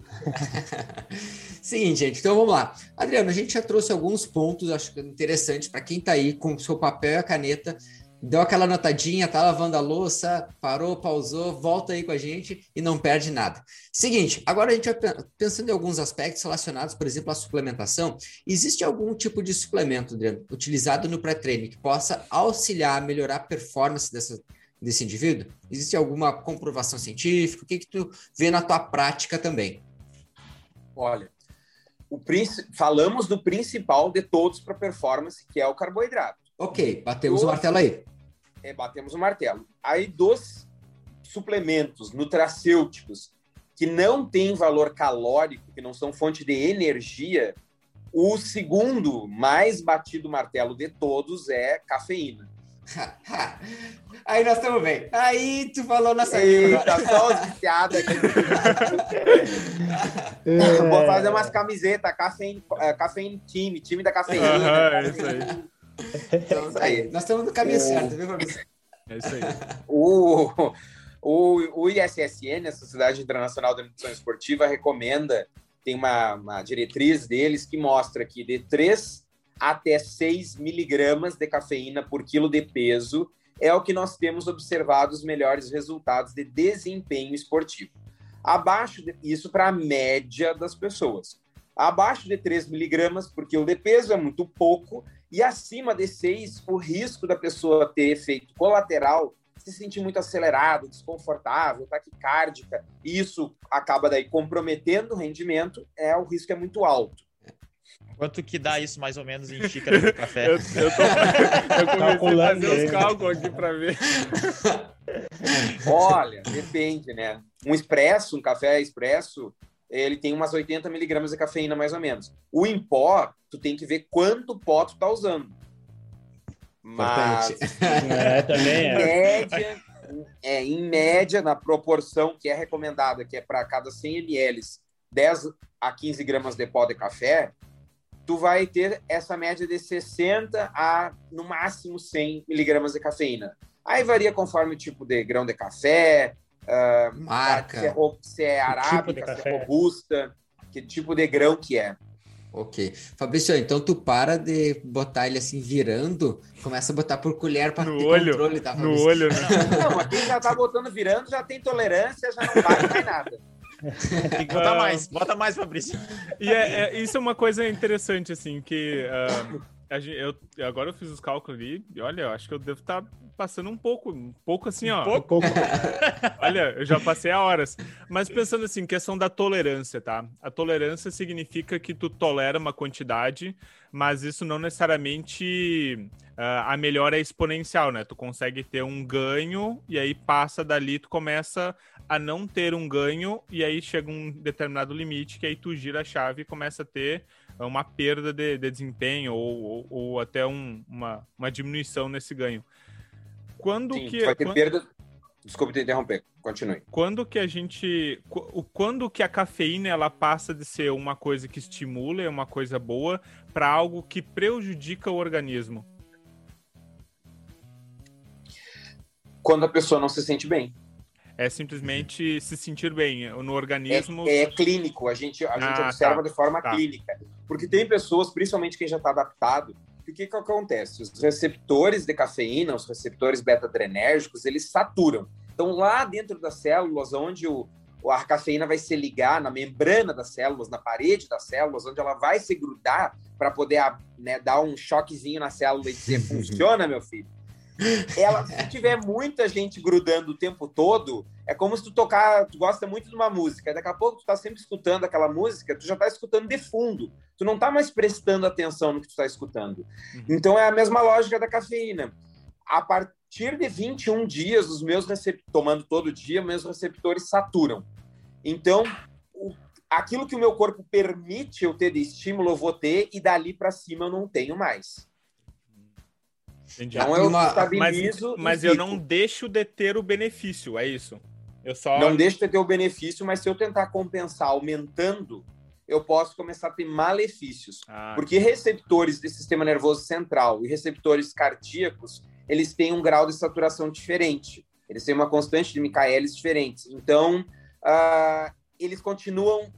Seguinte, gente, então vamos lá. Adriano, a gente já trouxe alguns pontos, acho interessante para quem está aí com o seu papel e a caneta deu aquela notadinha, tá lavando a louça, parou, pausou, volta aí com a gente e não perde nada. Seguinte, agora a gente vai pensando em alguns aspectos relacionados, por exemplo, à suplementação. Existe algum tipo de suplemento, Adriano, utilizado no pré-treino que possa auxiliar a melhorar a performance dessa, desse indivíduo? Existe alguma comprovação científica? O que, que tu vê na tua prática também? Olha, o, falamos do principal de todos para performance, que é o carboidrato. Ok, batemos o martelo aí é, batemos o martelo. Aí, dos suplementos nutracêuticos que não têm valor calórico, que não são fonte de energia, o segundo mais batido martelo de todos é cafeína. Aí nós estamos bem. Aí tu falou nessa Eita, só os viciados aqui. É. Vou fazer umas camisetas, cafeína, é, cafeína time, time da cafeína. Uhum, isso aí. Então, aí. Nós estamos no caminho o... certo, viu, Fabrício? É isso aí. o, o, o ISSN, a Sociedade Internacional de Nutrição Esportiva, recomenda, tem uma, uma diretriz deles que mostra que de 3 até 6 miligramas de cafeína por quilo de peso é o que nós temos observado os melhores resultados de desempenho esportivo. Abaixo de, isso para a média das pessoas. Abaixo de 3 miligramas por quilo de peso é muito pouco e acima de 6, o risco da pessoa ter efeito colateral, se sentir muito acelerado, desconfortável, taquicárdica, e isso acaba daí comprometendo o rendimento, é o risco é muito alto. Quanto que dá isso mais ou menos em xícara de café? eu, eu, tô, eu comecei a fazer os cálculos aqui para ver. Olha, depende, né? Um expresso, um café expresso, ele tem umas 80 miligramas de cafeína, mais ou menos. O em pó, tu tem que ver quanto pó tu tá usando. Mas, é, também é. em média, é, em média, na proporção que é recomendada, que é para cada 100 ml, 10 a 15 gramas de pó de café, tu vai ter essa média de 60 a, no máximo, 100 miligramas de cafeína. Aí varia conforme o tipo de grão de café, Uh, Marca. Se é, se é arábica, tipo se é robusta, que tipo de grão que é. Ok. Fabrício, então tu para de botar ele assim virando, começa a botar por colher para ter olho, controle, tá? No olho, né? Não, aqui já tá botando virando, já tem tolerância, já não vale mais nada. Tem que botar mais, bota mais, Fabrício. E é, é, isso é uma coisa interessante, assim, que uh, eu, agora eu fiz os cálculos ali, e olha, eu acho que eu devo estar tá passando um pouco, um pouco assim, ó. Um pouco? olha, eu já passei a horas. Mas pensando assim, questão da tolerância, tá? A tolerância significa que tu tolera uma quantidade, mas isso não necessariamente uh, a melhora é exponencial, né? Tu consegue ter um ganho e aí passa dali, tu começa a não ter um ganho e aí chega um determinado limite que aí tu gira a chave e começa a ter uma perda de, de desempenho ou, ou, ou até um, uma, uma diminuição nesse ganho. Quando Sim, que vai ter quando, perda. Desculpe te interromper, continue. Quando que a gente, quando que a cafeína ela passa de ser uma coisa que estimula, é uma coisa boa, para algo que prejudica o organismo? Quando a pessoa não se sente bem. É simplesmente se sentir bem no organismo. É, é clínico, a gente, a gente ah, observa tá, de forma tá. clínica. Porque tem pessoas, principalmente quem já está adaptado, que o que, que acontece? Os receptores de cafeína, os receptores beta-adrenérgicos, eles saturam. Então, lá dentro das células, onde o, a cafeína vai se ligar na membrana das células, na parede das células, onde ela vai se grudar para poder né, dar um choquezinho na célula e dizer: funciona, meu filho ela, se tiver muita gente grudando o tempo todo, é como se tu tocar, tu gosta muito de uma música, daqui a pouco tu tá sempre escutando aquela música, tu já tá escutando de fundo, tu não tá mais prestando atenção no que tu tá escutando. Uhum. Então é a mesma lógica da cafeína. A partir de 21 dias, os meus receptores, tomando todo dia, meus receptores saturam. Então, o, aquilo que o meu corpo permite eu ter de estímulo, eu vou ter, e dali para cima eu não tenho mais. Entendi. Então eu uma... estabilizo. Mas, mas eu não deixo de ter o benefício, é isso? Eu só... Não deixo de ter o benefício, mas se eu tentar compensar aumentando, eu posso começar a ter malefícios. Ah, porque receptores do sistema nervoso central e receptores cardíacos, eles têm um grau de saturação diferente. Eles têm uma constante de Michaelis diferente. Então, uh, eles continuam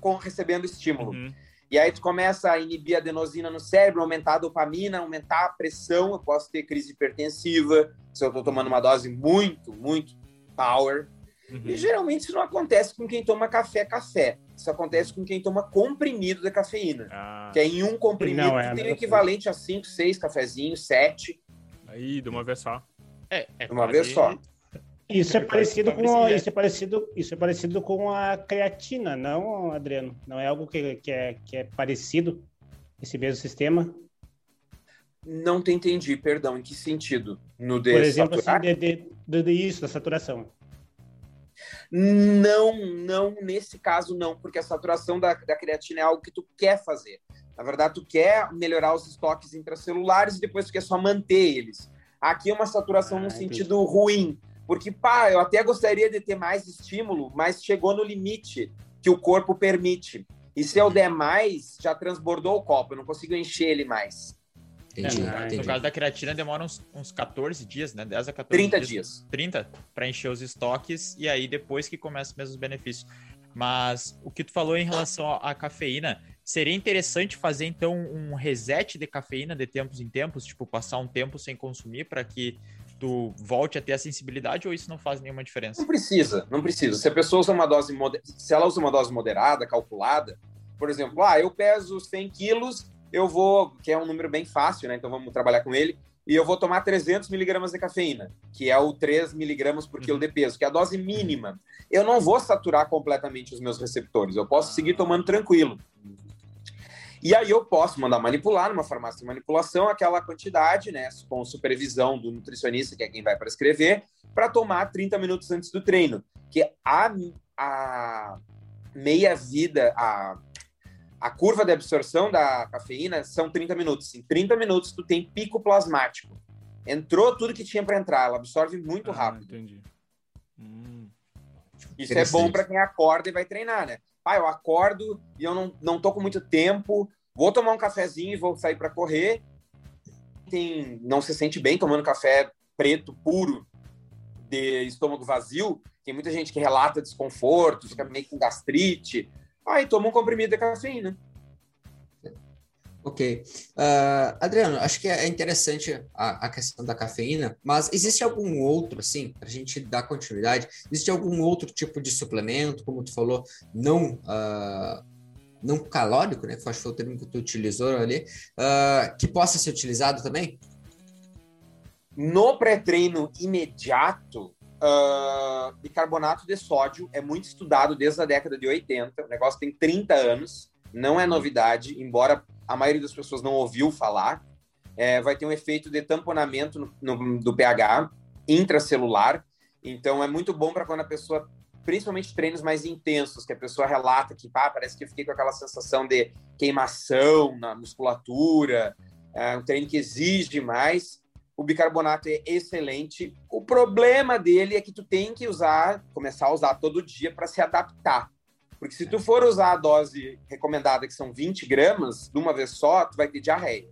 com, recebendo estímulo. Uhum. E aí tu começa a inibir a adenosina no cérebro, aumentar a dopamina, aumentar a pressão, eu posso ter crise hipertensiva, se eu estou tomando uma dose muito, muito power. Uhum. E geralmente isso não acontece com quem toma café café. Isso acontece com quem toma comprimido de cafeína. Ah. Que é em um comprimido não, é, tem o equivalente a 5, 6 cafezinhos, 7. Aí, de uma vez só. É, é de uma vez só. Isso é parecido com isso é parecido isso é parecido com a creatina, não, Adriano? Não é algo que, que, é, que é parecido esse mesmo sistema? Não te entendi, perdão. Em que sentido? No de Por exemplo, assim, de, de, de, de isso, da saturação. Não, não, nesse caso não, porque a saturação da, da creatina é algo que tu quer fazer. Na verdade, tu quer melhorar os estoques intracelulares e depois tu quer só manter eles. Aqui é uma saturação ah, no entendi. sentido ruim, porque, pá, eu até gostaria de ter mais estímulo, mas chegou no limite que o corpo permite. E se eu der mais, já transbordou o copo, eu não consigo encher ele mais. Entendi, é, entendi. No caso da creatina, demora uns, uns 14 dias, né? 10 a 14 30 dias. dias. 30 para encher os estoques e aí depois que começa mesmo os benefícios. Mas o que tu falou em relação à cafeína, seria interessante fazer então um reset de cafeína de tempos em tempos, tipo passar um tempo sem consumir para que tu volte a ter a sensibilidade ou isso não faz nenhuma diferença? Não precisa, não precisa. Se a pessoa usa uma dose moder... se ela usa uma dose moderada, calculada, por exemplo, ah, eu peso 100 quilos, eu vou, que é um número bem fácil, né? Então vamos trabalhar com ele, e eu vou tomar 300 miligramas de cafeína, que é o 3 miligramas por quilo uhum. de peso, que é a dose mínima. Eu não vou saturar completamente os meus receptores, eu posso seguir tomando tranquilo. E aí eu posso mandar manipular numa farmácia de manipulação aquela quantidade, né, com supervisão do nutricionista, que é quem vai prescrever, para tomar 30 minutos antes do treino. Que a, a meia vida, a, a curva de absorção da cafeína são 30 minutos. Em 30 minutos tu tem pico plasmático. Entrou tudo que tinha para entrar, ela absorve muito ah, rápido. Entendi. Hum. Isso é bom para quem acorda e vai treinar, né? ah, eu acordo e eu não, não tô com muito tempo, vou tomar um cafezinho e vou sair para correr. Tem, não se sente bem tomando café preto, puro, de estômago vazio. Tem muita gente que relata desconforto, fica meio com gastrite. Aí toma um comprimido de cafeína. Ok. Uh, Adriano, acho que é interessante a, a, questão da cafeína, mas existe algum outro, assim, para a gente dar continuidade, existe algum outro tipo de suplemento, como tu falou, não, uh, não calórico, né? Acho que foi o termo que tu utilizou ali, uh, que possa ser utilizado também? No pré-treino imediato, Uh, bicarbonato de sódio é muito estudado desde a década de 80. O negócio tem 30 anos, não é novidade, embora a maioria das pessoas não ouviu falar. É, vai ter um efeito de tamponamento no, no, do pH intracelular. Então, é muito bom para quando a pessoa, principalmente treinos mais intensos, que a pessoa relata que pá, parece que eu fiquei com aquela sensação de queimação na musculatura, é um treino que exige mais o bicarbonato é excelente. O problema dele é que tu tem que usar, começar a usar todo dia para se adaptar. Porque se tu for usar a dose recomendada, que são 20 gramas, de uma vez só, tu vai ter diarreia.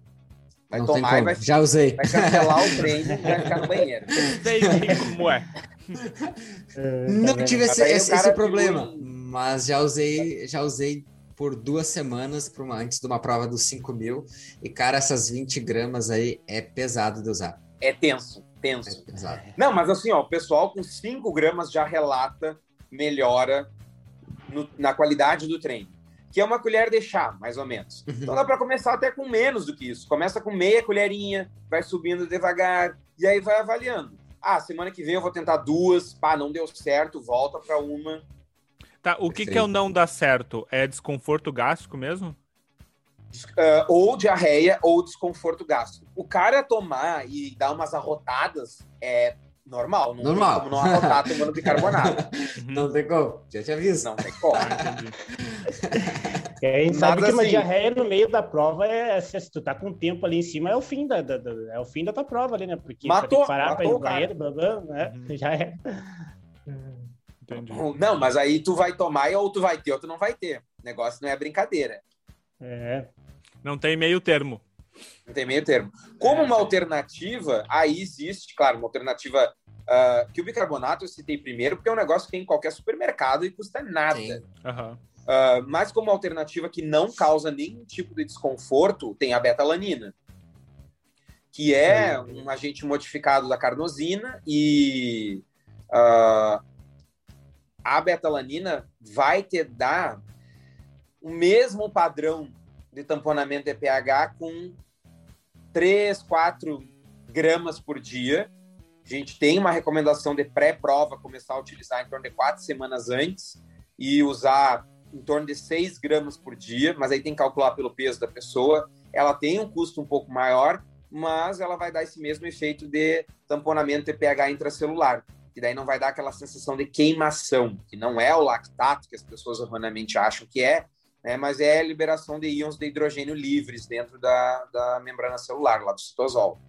Vai Não tomar e vai, Já usei. vai cancelar o treino e vai ficar no banheiro. Sei como é. Não tive esse, esse, esse problema, mas já usei, já usei por duas semanas uma, antes de uma prova dos 5 mil. E, cara, essas 20 gramas aí é pesado de usar. É tenso, tenso. É Não, mas assim, ó, o pessoal com 5 gramas já relata melhora no, na qualidade do treino. Que é uma colher de chá, mais ou menos. Uhum. Então dá para começar até com menos do que isso. Começa com meia colherinha, vai subindo devagar, e aí vai avaliando. Ah, semana que vem eu vou tentar duas, pá, não deu certo, volta para uma Tá, o que, que é o não dar certo? É desconforto gástrico mesmo? Uh, ou diarreia ou desconforto gástrico. O cara tomar e dar umas arrotadas é normal. Não normal. tem como não arrotar tomando bicarbonato. não tem como. Já te aviso. Não tem como. É, a gente sabe que uma assim, diarreia no meio da prova é se tu tá com tempo ali em cima, é o fim da, da, da é o fim da tua prova ali, né? Porque matou, parar matou, pra ir no banheiro, blá, blá, né? Uhum. já é. Entendi. Não, mas aí tu vai tomar ou tu vai ter ou tu não vai ter. O negócio não é brincadeira. É. Não tem meio termo. Não tem meio termo. Como uma alternativa, aí existe, claro, uma alternativa uh, que o bicarbonato eu citei primeiro, porque é um negócio que tem em qualquer supermercado e custa nada. Uhum. Uh, mas como alternativa que não causa nenhum tipo de desconforto, tem a betalanina, que é um agente modificado da carnosina e uh, a betalanina vai te dar o mesmo padrão de tamponamento de pH com 3, 4 gramas por dia. A gente tem uma recomendação de pré-prova começar a utilizar em torno de quatro semanas antes e usar em torno de 6 gramas por dia, mas aí tem que calcular pelo peso da pessoa. Ela tem um custo um pouco maior, mas ela vai dar esse mesmo efeito de tamponamento pH intracelular que daí não vai dar aquela sensação de queimação, que não é o lactato que as pessoas erroneamente acham que é, né, mas é a liberação de íons de hidrogênio livres dentro da, da membrana celular, lá do citosol.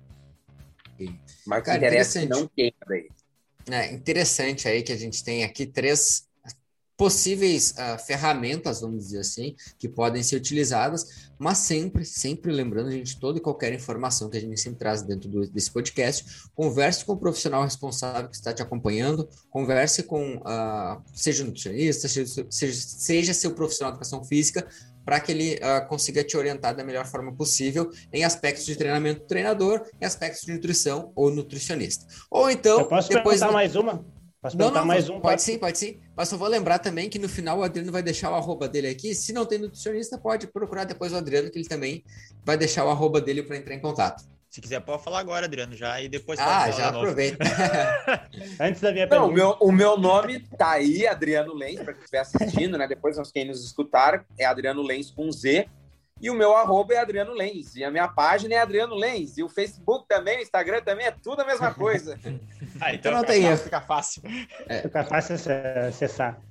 Mas Cara, interessa não queima daí. É interessante aí que a gente tem aqui três possíveis uh, ferramentas, vamos dizer assim, que podem ser utilizadas, mas sempre, sempre lembrando, a gente, toda e qualquer informação que a gente sempre traz dentro do, desse podcast, converse com o profissional responsável que está te acompanhando, converse com, uh, seja nutricionista, seja, seja, seja seu profissional de educação física, para que ele uh, consiga te orientar da melhor forma possível em aspectos de treinamento do treinador, em aspectos de nutrição ou nutricionista. Ou então, Eu posso depois mais uma? Posso não, não, mais um? Pode sim, pode sim. Mas só vou lembrar também que no final o Adriano vai deixar o arroba dele aqui. Se não tem nutricionista, pode procurar depois o Adriano, que ele também vai deixar o arroba dele para entrar em contato. Se quiser, pode falar agora, Adriano, já e depois. Ah, já aproveita. Antes da minha pergunta. Não, o, meu, o meu nome tá aí, Adriano Lenz, para quem estiver assistindo, né? Depois, quem nos escutar, é Adriano Lenz com Z. E o meu arroba é Adriano Lenz. E a minha página é Adriano Lenz. E o Facebook também, o Instagram também é tudo a mesma coisa. ah, então, então não tem erro. Fica fácil. É. Fica fácil acessar.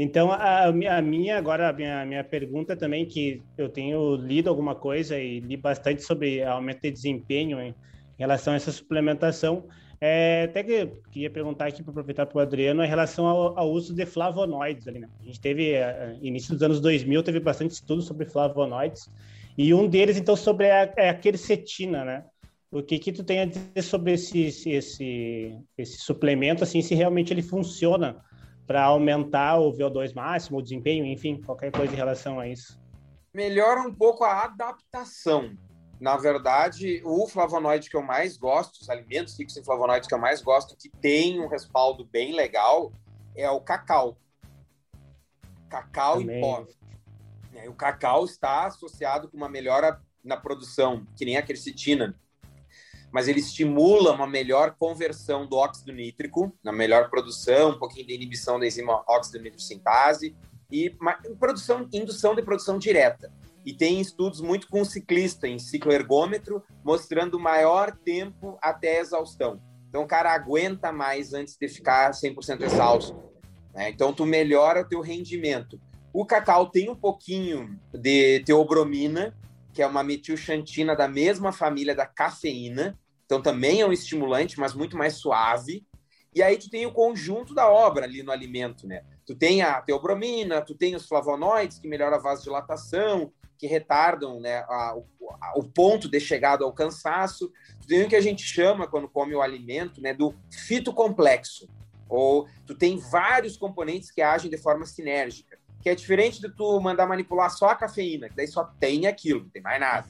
Então, a, a, minha, agora, a minha, minha pergunta também, que eu tenho lido alguma coisa e li bastante sobre aumento de desempenho em relação a essa suplementação, é, até que queria perguntar aqui para aproveitar para o Adriano em relação ao, ao, uso de flavonoides ali, né? A gente teve, é, início dos anos 2000, teve bastante estudo sobre flavonoides, e um deles, então, sobre a, é a quercetina, né? O que que tu tem a dizer sobre esse, esse, esse suplemento, assim, se realmente ele funciona para aumentar o VO2 máximo, o desempenho, enfim, qualquer coisa em relação a isso? Melhora um pouco a adaptação. Na verdade, o flavonoide que eu mais gosto, os alimentos ricos em flavonoides que eu mais gosto, que tem um respaldo bem legal, é o cacau. Cacau Também. em pó. O cacau está associado com uma melhora na produção, que nem a quercetina, mas ele estimula uma melhor conversão do óxido nítrico, na melhor produção, um pouquinho de inibição da enzima óxido nitrosintase e uma, produção, indução de produção direta. E tem estudos muito com ciclista em ciclo ergômetro, mostrando maior tempo até exaustão. Então o cara aguenta mais antes de ficar 100% exausto. Né? Então tu melhora o teu rendimento. O cacau tem um pouquinho de teobromina, que é uma metilxantina da mesma família da cafeína, então também é um estimulante, mas muito mais suave. E aí tu tem o conjunto da obra ali no alimento, né? Tu tem a teobromina, tu tem os flavonoides que melhoram a vasodilatação, que retardam né, a, o, a, o, ponto de chegada ao cansaço. Tu tem o que a gente chama, quando come o alimento, né, do fitocomplexo. Ou tu tem vários componentes que agem de forma sinérgica que é diferente de tu mandar manipular só a cafeína, que daí só tem aquilo, não tem mais nada.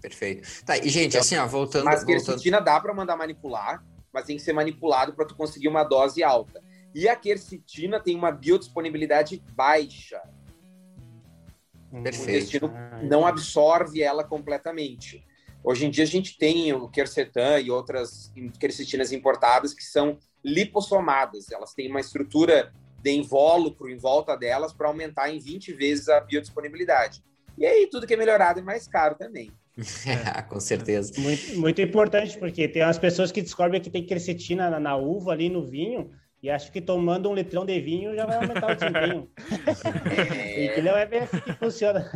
Perfeito. Tá, e gente, então, assim, ó, voltando... Mas quercetina dá para mandar manipular, mas tem que ser manipulado para tu conseguir uma dose alta. E a quercetina tem uma biodisponibilidade baixa. Perfeito. O intestino não absorve ela completamente. Hoje em dia a gente tem o quercetan e outras quercetinas importadas que são lipossomadas. Elas têm uma estrutura de invólucro em volta delas para aumentar em 20 vezes a biodisponibilidade. E aí tudo que é melhorado é mais caro também. É, com certeza. Muito, muito importante, porque tem umas pessoas que descobrem que tem quercetina na, na uva ali no vinho, e acho que tomando um litrão de vinho já vai aumentar o desempenho. É... e não é bem assim que funciona.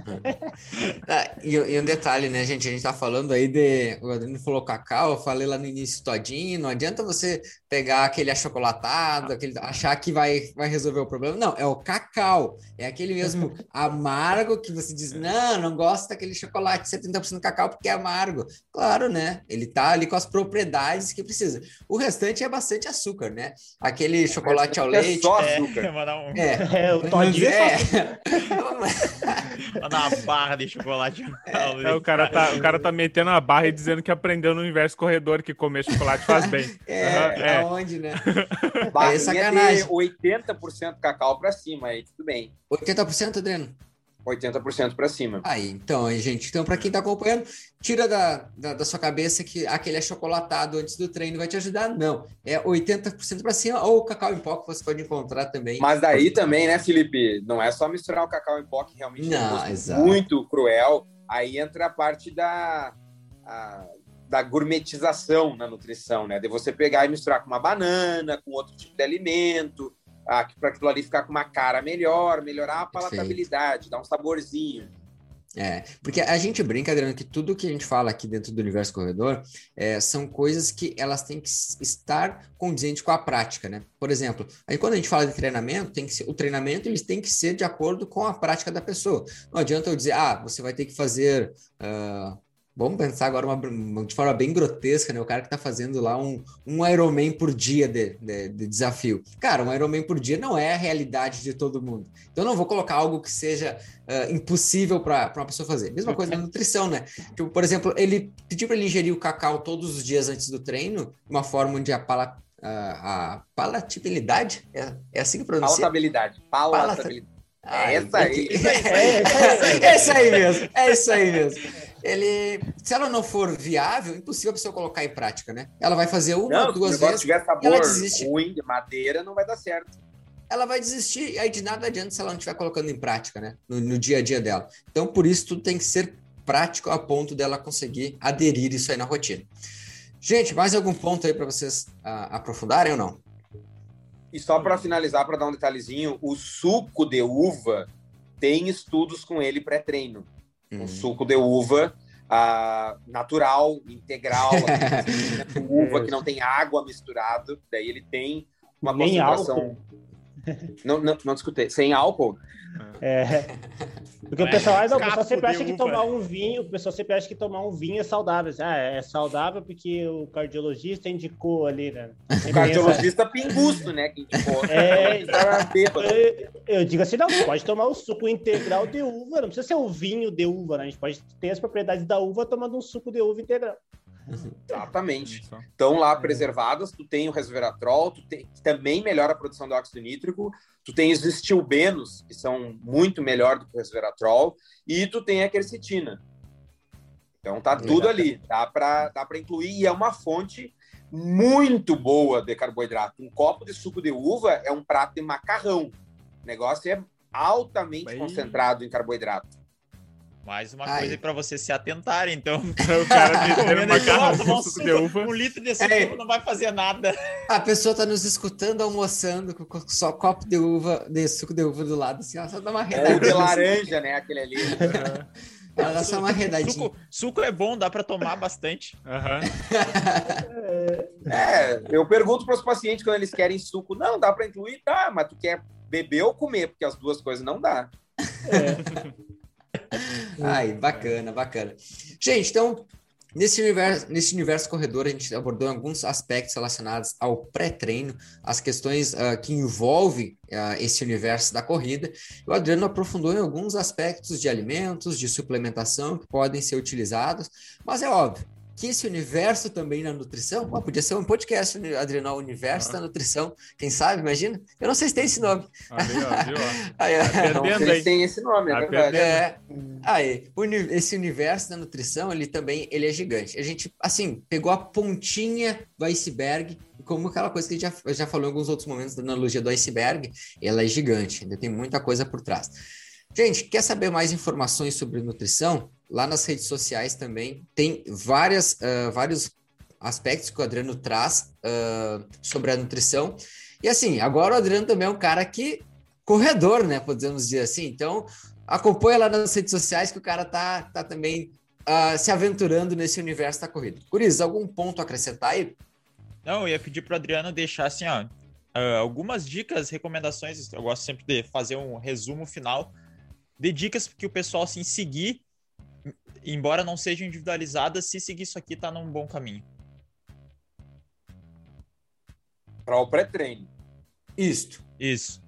ah, e, e, um detalhe, né, gente? A gente tá falando aí de. O Adriano falou cacau, eu falei lá no início todinho. Não adianta você pegar aquele achocolatado, aquele, achar que vai, vai resolver o problema. Não, é o cacau. É aquele mesmo amargo que você diz: não, não gosto daquele chocolate 70% cacau porque é amargo. Claro, né? Ele tá ali com as propriedades que precisa. O restante é bastante açúcar, né? Aquele aquele chocolate ao é leite. Só açúcar. É, mandar um... é, é o todinho é. mandar uma barra de chocolate ao leite. É, o, cara tá, o cara tá metendo a barra e dizendo que aprendeu no universo corredor que comer chocolate faz bem. É, uhum, é. aonde, né? Barra é sacanagem. 80% cacau pra cima, aí tudo bem. 80%, Adriano? 80% para cima. Aí, então, gente, então para quem está acompanhando, tira da, da, da, sua cabeça que aquele é chocolatado antes do treino vai te ajudar. Não, é 80% para cima ou o cacau em pó que você pode encontrar também. Mas daí também, né, Felipe, não é só misturar o cacau em pó que realmente não, é um muito cruel. Aí entra a parte da a, da gourmetização na nutrição, né? De você pegar e misturar com uma banana, com outro tipo de alimento, para aquilo ali ficar com uma cara melhor, melhorar a palatabilidade, dar um saborzinho. É, porque a gente brinca, Adriano, que tudo que a gente fala aqui dentro do universo corredor é, são coisas que elas têm que estar condizentes com a prática, né? Por exemplo, aí quando a gente fala de treinamento, tem que ser, o treinamento eles tem que ser de acordo com a prática da pessoa. Não adianta eu dizer, ah, você vai ter que fazer uh, Vamos pensar agora uma, de forma bem grotesca, né? O cara que tá fazendo lá um, um Ironman por dia de, de, de desafio. Cara, um Ironman por dia não é a realidade de todo mundo. Então, não vou colocar algo que seja uh, impossível para uma pessoa fazer. Mesma coisa na nutrição, né? Tipo, por exemplo, ele pediu para ele ingerir o cacau todos os dias antes do treino, uma forma onde a, pala, a, a palatabilidade, é, é assim que pronuncia? Palatabilidade. Palatabilidade. É essa aí. É isso aí mesmo. É isso aí mesmo ele, se ela não for viável, impossível a pessoa colocar em prática, né? Ela vai fazer uma, não, duas vezes. Se tiver sabor ela desiste. ruim de madeira, não vai dar certo. Ela vai desistir, e aí de nada adianta se ela não estiver colocando em prática, né? No, no, dia a dia dela. Então, por isso, tudo tem que ser prático a ponto dela conseguir aderir isso aí na rotina. Gente, mais algum ponto aí para vocês uh, aprofundarem ou não? E só para finalizar, para dar um detalhezinho, o suco de uva tem estudos com ele pré-treino um suco de uva uh, natural, integral, assim, uva que não tem água misturado, daí ele tem uma Nem concentração. Álcool. Não, não, não discutei. Sem álcool? É. Porque o pessoal, ah, não, o pessoal sempre acha que tomar um vinho, o pessoal sempre acha que tomar um vinho é saudável. Ah, é saudável porque o cardiologista indicou ali, né? O cardiologista essa... pingusto, né? Que indicou. É, eu, eu digo assim, não, pode tomar o suco integral de uva, não precisa ser o vinho de uva, né? A gente pode ter as propriedades da uva tomando um suco de uva integral. Exatamente. Estão lá preservadas, tu tem o resveratrol, tu tem, que também melhora a produção do óxido nítrico, tu tem os estilbenos, que são muito melhor do que o resveratrol, e tu tem a quercetina. Então tá tudo ali, dá para dá incluir, e é uma fonte muito boa de carboidrato. Um copo de suco de uva é um prato de macarrão. O negócio é altamente Bem... concentrado em carboidrato. Mais uma Ai. coisa para você se atentar, então. o cara metendo macarrão um suco de uva. Um litro de suco é. não vai fazer nada. A pessoa tá nos escutando almoçando com só copo de uva, de suco de uva do lado, assim, ela só dá uma redadinha. É de laranja, né? Aquele ali. Ela dá só uma redadinha. Suco, suco é bom, dá para tomar bastante. Uhum. é, eu pergunto para os pacientes quando eles querem suco. Não, dá para incluir? Tá, mas tu quer beber ou comer? Porque as duas coisas não dá. É. Ai, bacana, bacana. Gente, então, nesse universo, nesse universo corredor, a gente abordou alguns aspectos relacionados ao pré-treino, as questões uh, que envolvem uh, esse universo da corrida. O Adriano aprofundou em alguns aspectos de alimentos, de suplementação que podem ser utilizados, mas é óbvio, que esse universo também na nutrição, oh, podia ser um podcast, né, Adriano, Universo ah. da Nutrição, quem sabe, imagina? Eu não sei se tem esse nome. Ah, viu, viu? aí, tá não sei se tem esse nome, é tá verdade. É, aí, esse universo da nutrição, ele também, ele é gigante. A gente, assim, pegou a pontinha do iceberg, como aquela coisa que a gente já, já falou em alguns outros momentos da analogia do iceberg, ela é gigante, ainda tem muita coisa por trás. Gente, quer saber mais informações sobre nutrição? Lá nas redes sociais também tem várias, uh, vários aspectos que o Adriano traz uh, sobre a nutrição. E assim, agora o Adriano também é um cara que corredor, né? Podemos dizer assim. Então, acompanha lá nas redes sociais que o cara tá, tá também uh, se aventurando nesse universo da corrida. Curiz, algum ponto a acrescentar aí? Não, eu ia pedir para o Adriano deixar assim, ó, algumas dicas, recomendações. Eu gosto sempre de fazer um resumo final de dicas que o pessoal assim seguir embora não sejam individualizadas, se seguir isso aqui, tá num bom caminho. Para o pré-treino. Isto. Isso.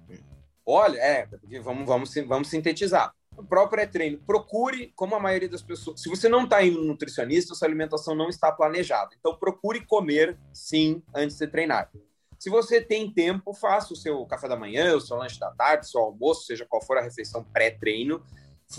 Olha, é, vamos, vamos, vamos sintetizar. Para o pré-treino, procure, como a maioria das pessoas. Se você não está indo no nutricionista, sua alimentação não está planejada. Então, procure comer, sim, antes de treinar. Se você tem tempo, faça o seu café da manhã, o seu lanche da tarde, o seu almoço, seja qual for a refeição pré-treino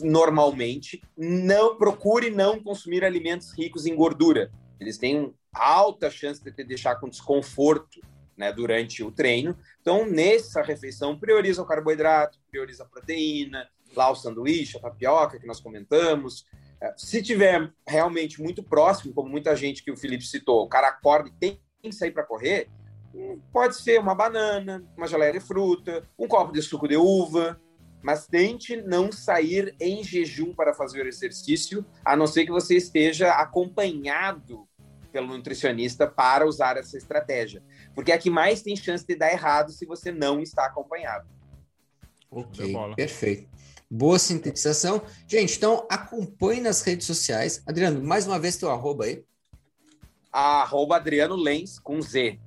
normalmente, não procure não consumir alimentos ricos em gordura. Eles têm alta chance de te deixar com desconforto né, durante o treino. Então, nessa refeição, prioriza o carboidrato, prioriza a proteína, lá o sanduíche, a tapioca que nós comentamos. É, se tiver realmente muito próximo, como muita gente que o Felipe citou, o cara acorda e tem que sair para correr, hum, pode ser uma banana, uma geleia de fruta, um copo de suco de uva, mas tente não sair em jejum para fazer o exercício, a não ser que você esteja acompanhado pelo nutricionista para usar essa estratégia. Porque é a que mais tem chance de dar errado se você não está acompanhado. Ok, perfeito. Boa sintetização. Gente, então acompanhe nas redes sociais. Adriano, mais uma vez teu arroba aí. Arroba Adriano Lens com Z.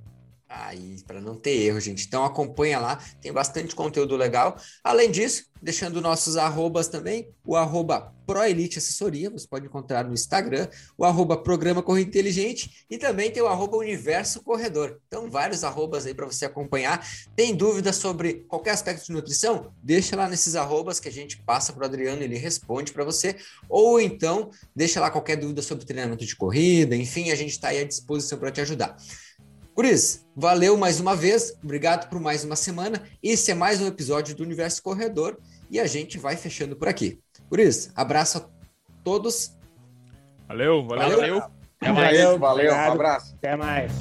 Aí, para não ter erro, gente. Então acompanha lá, tem bastante conteúdo legal. Além disso, deixando nossos arrobas também, o arroba ProElite Assessoria, você pode encontrar no Instagram, o arroba Programa Corrida Inteligente e também tem o arroba Universo Corredor. Então, vários arrobas aí para você acompanhar. Tem dúvidas sobre qualquer aspecto de nutrição? Deixa lá nesses arrobas que a gente passa para o Adriano ele responde para você. Ou então, deixa lá qualquer dúvida sobre treinamento de corrida, enfim, a gente está aí à disposição para te ajudar. Cris, valeu mais uma vez, obrigado por mais uma semana. Esse é mais um episódio do Universo Corredor e a gente vai fechando por aqui. Cris, abraço a todos. Valeu, valeu. Valeu, valeu, valeu um abraço. Até mais.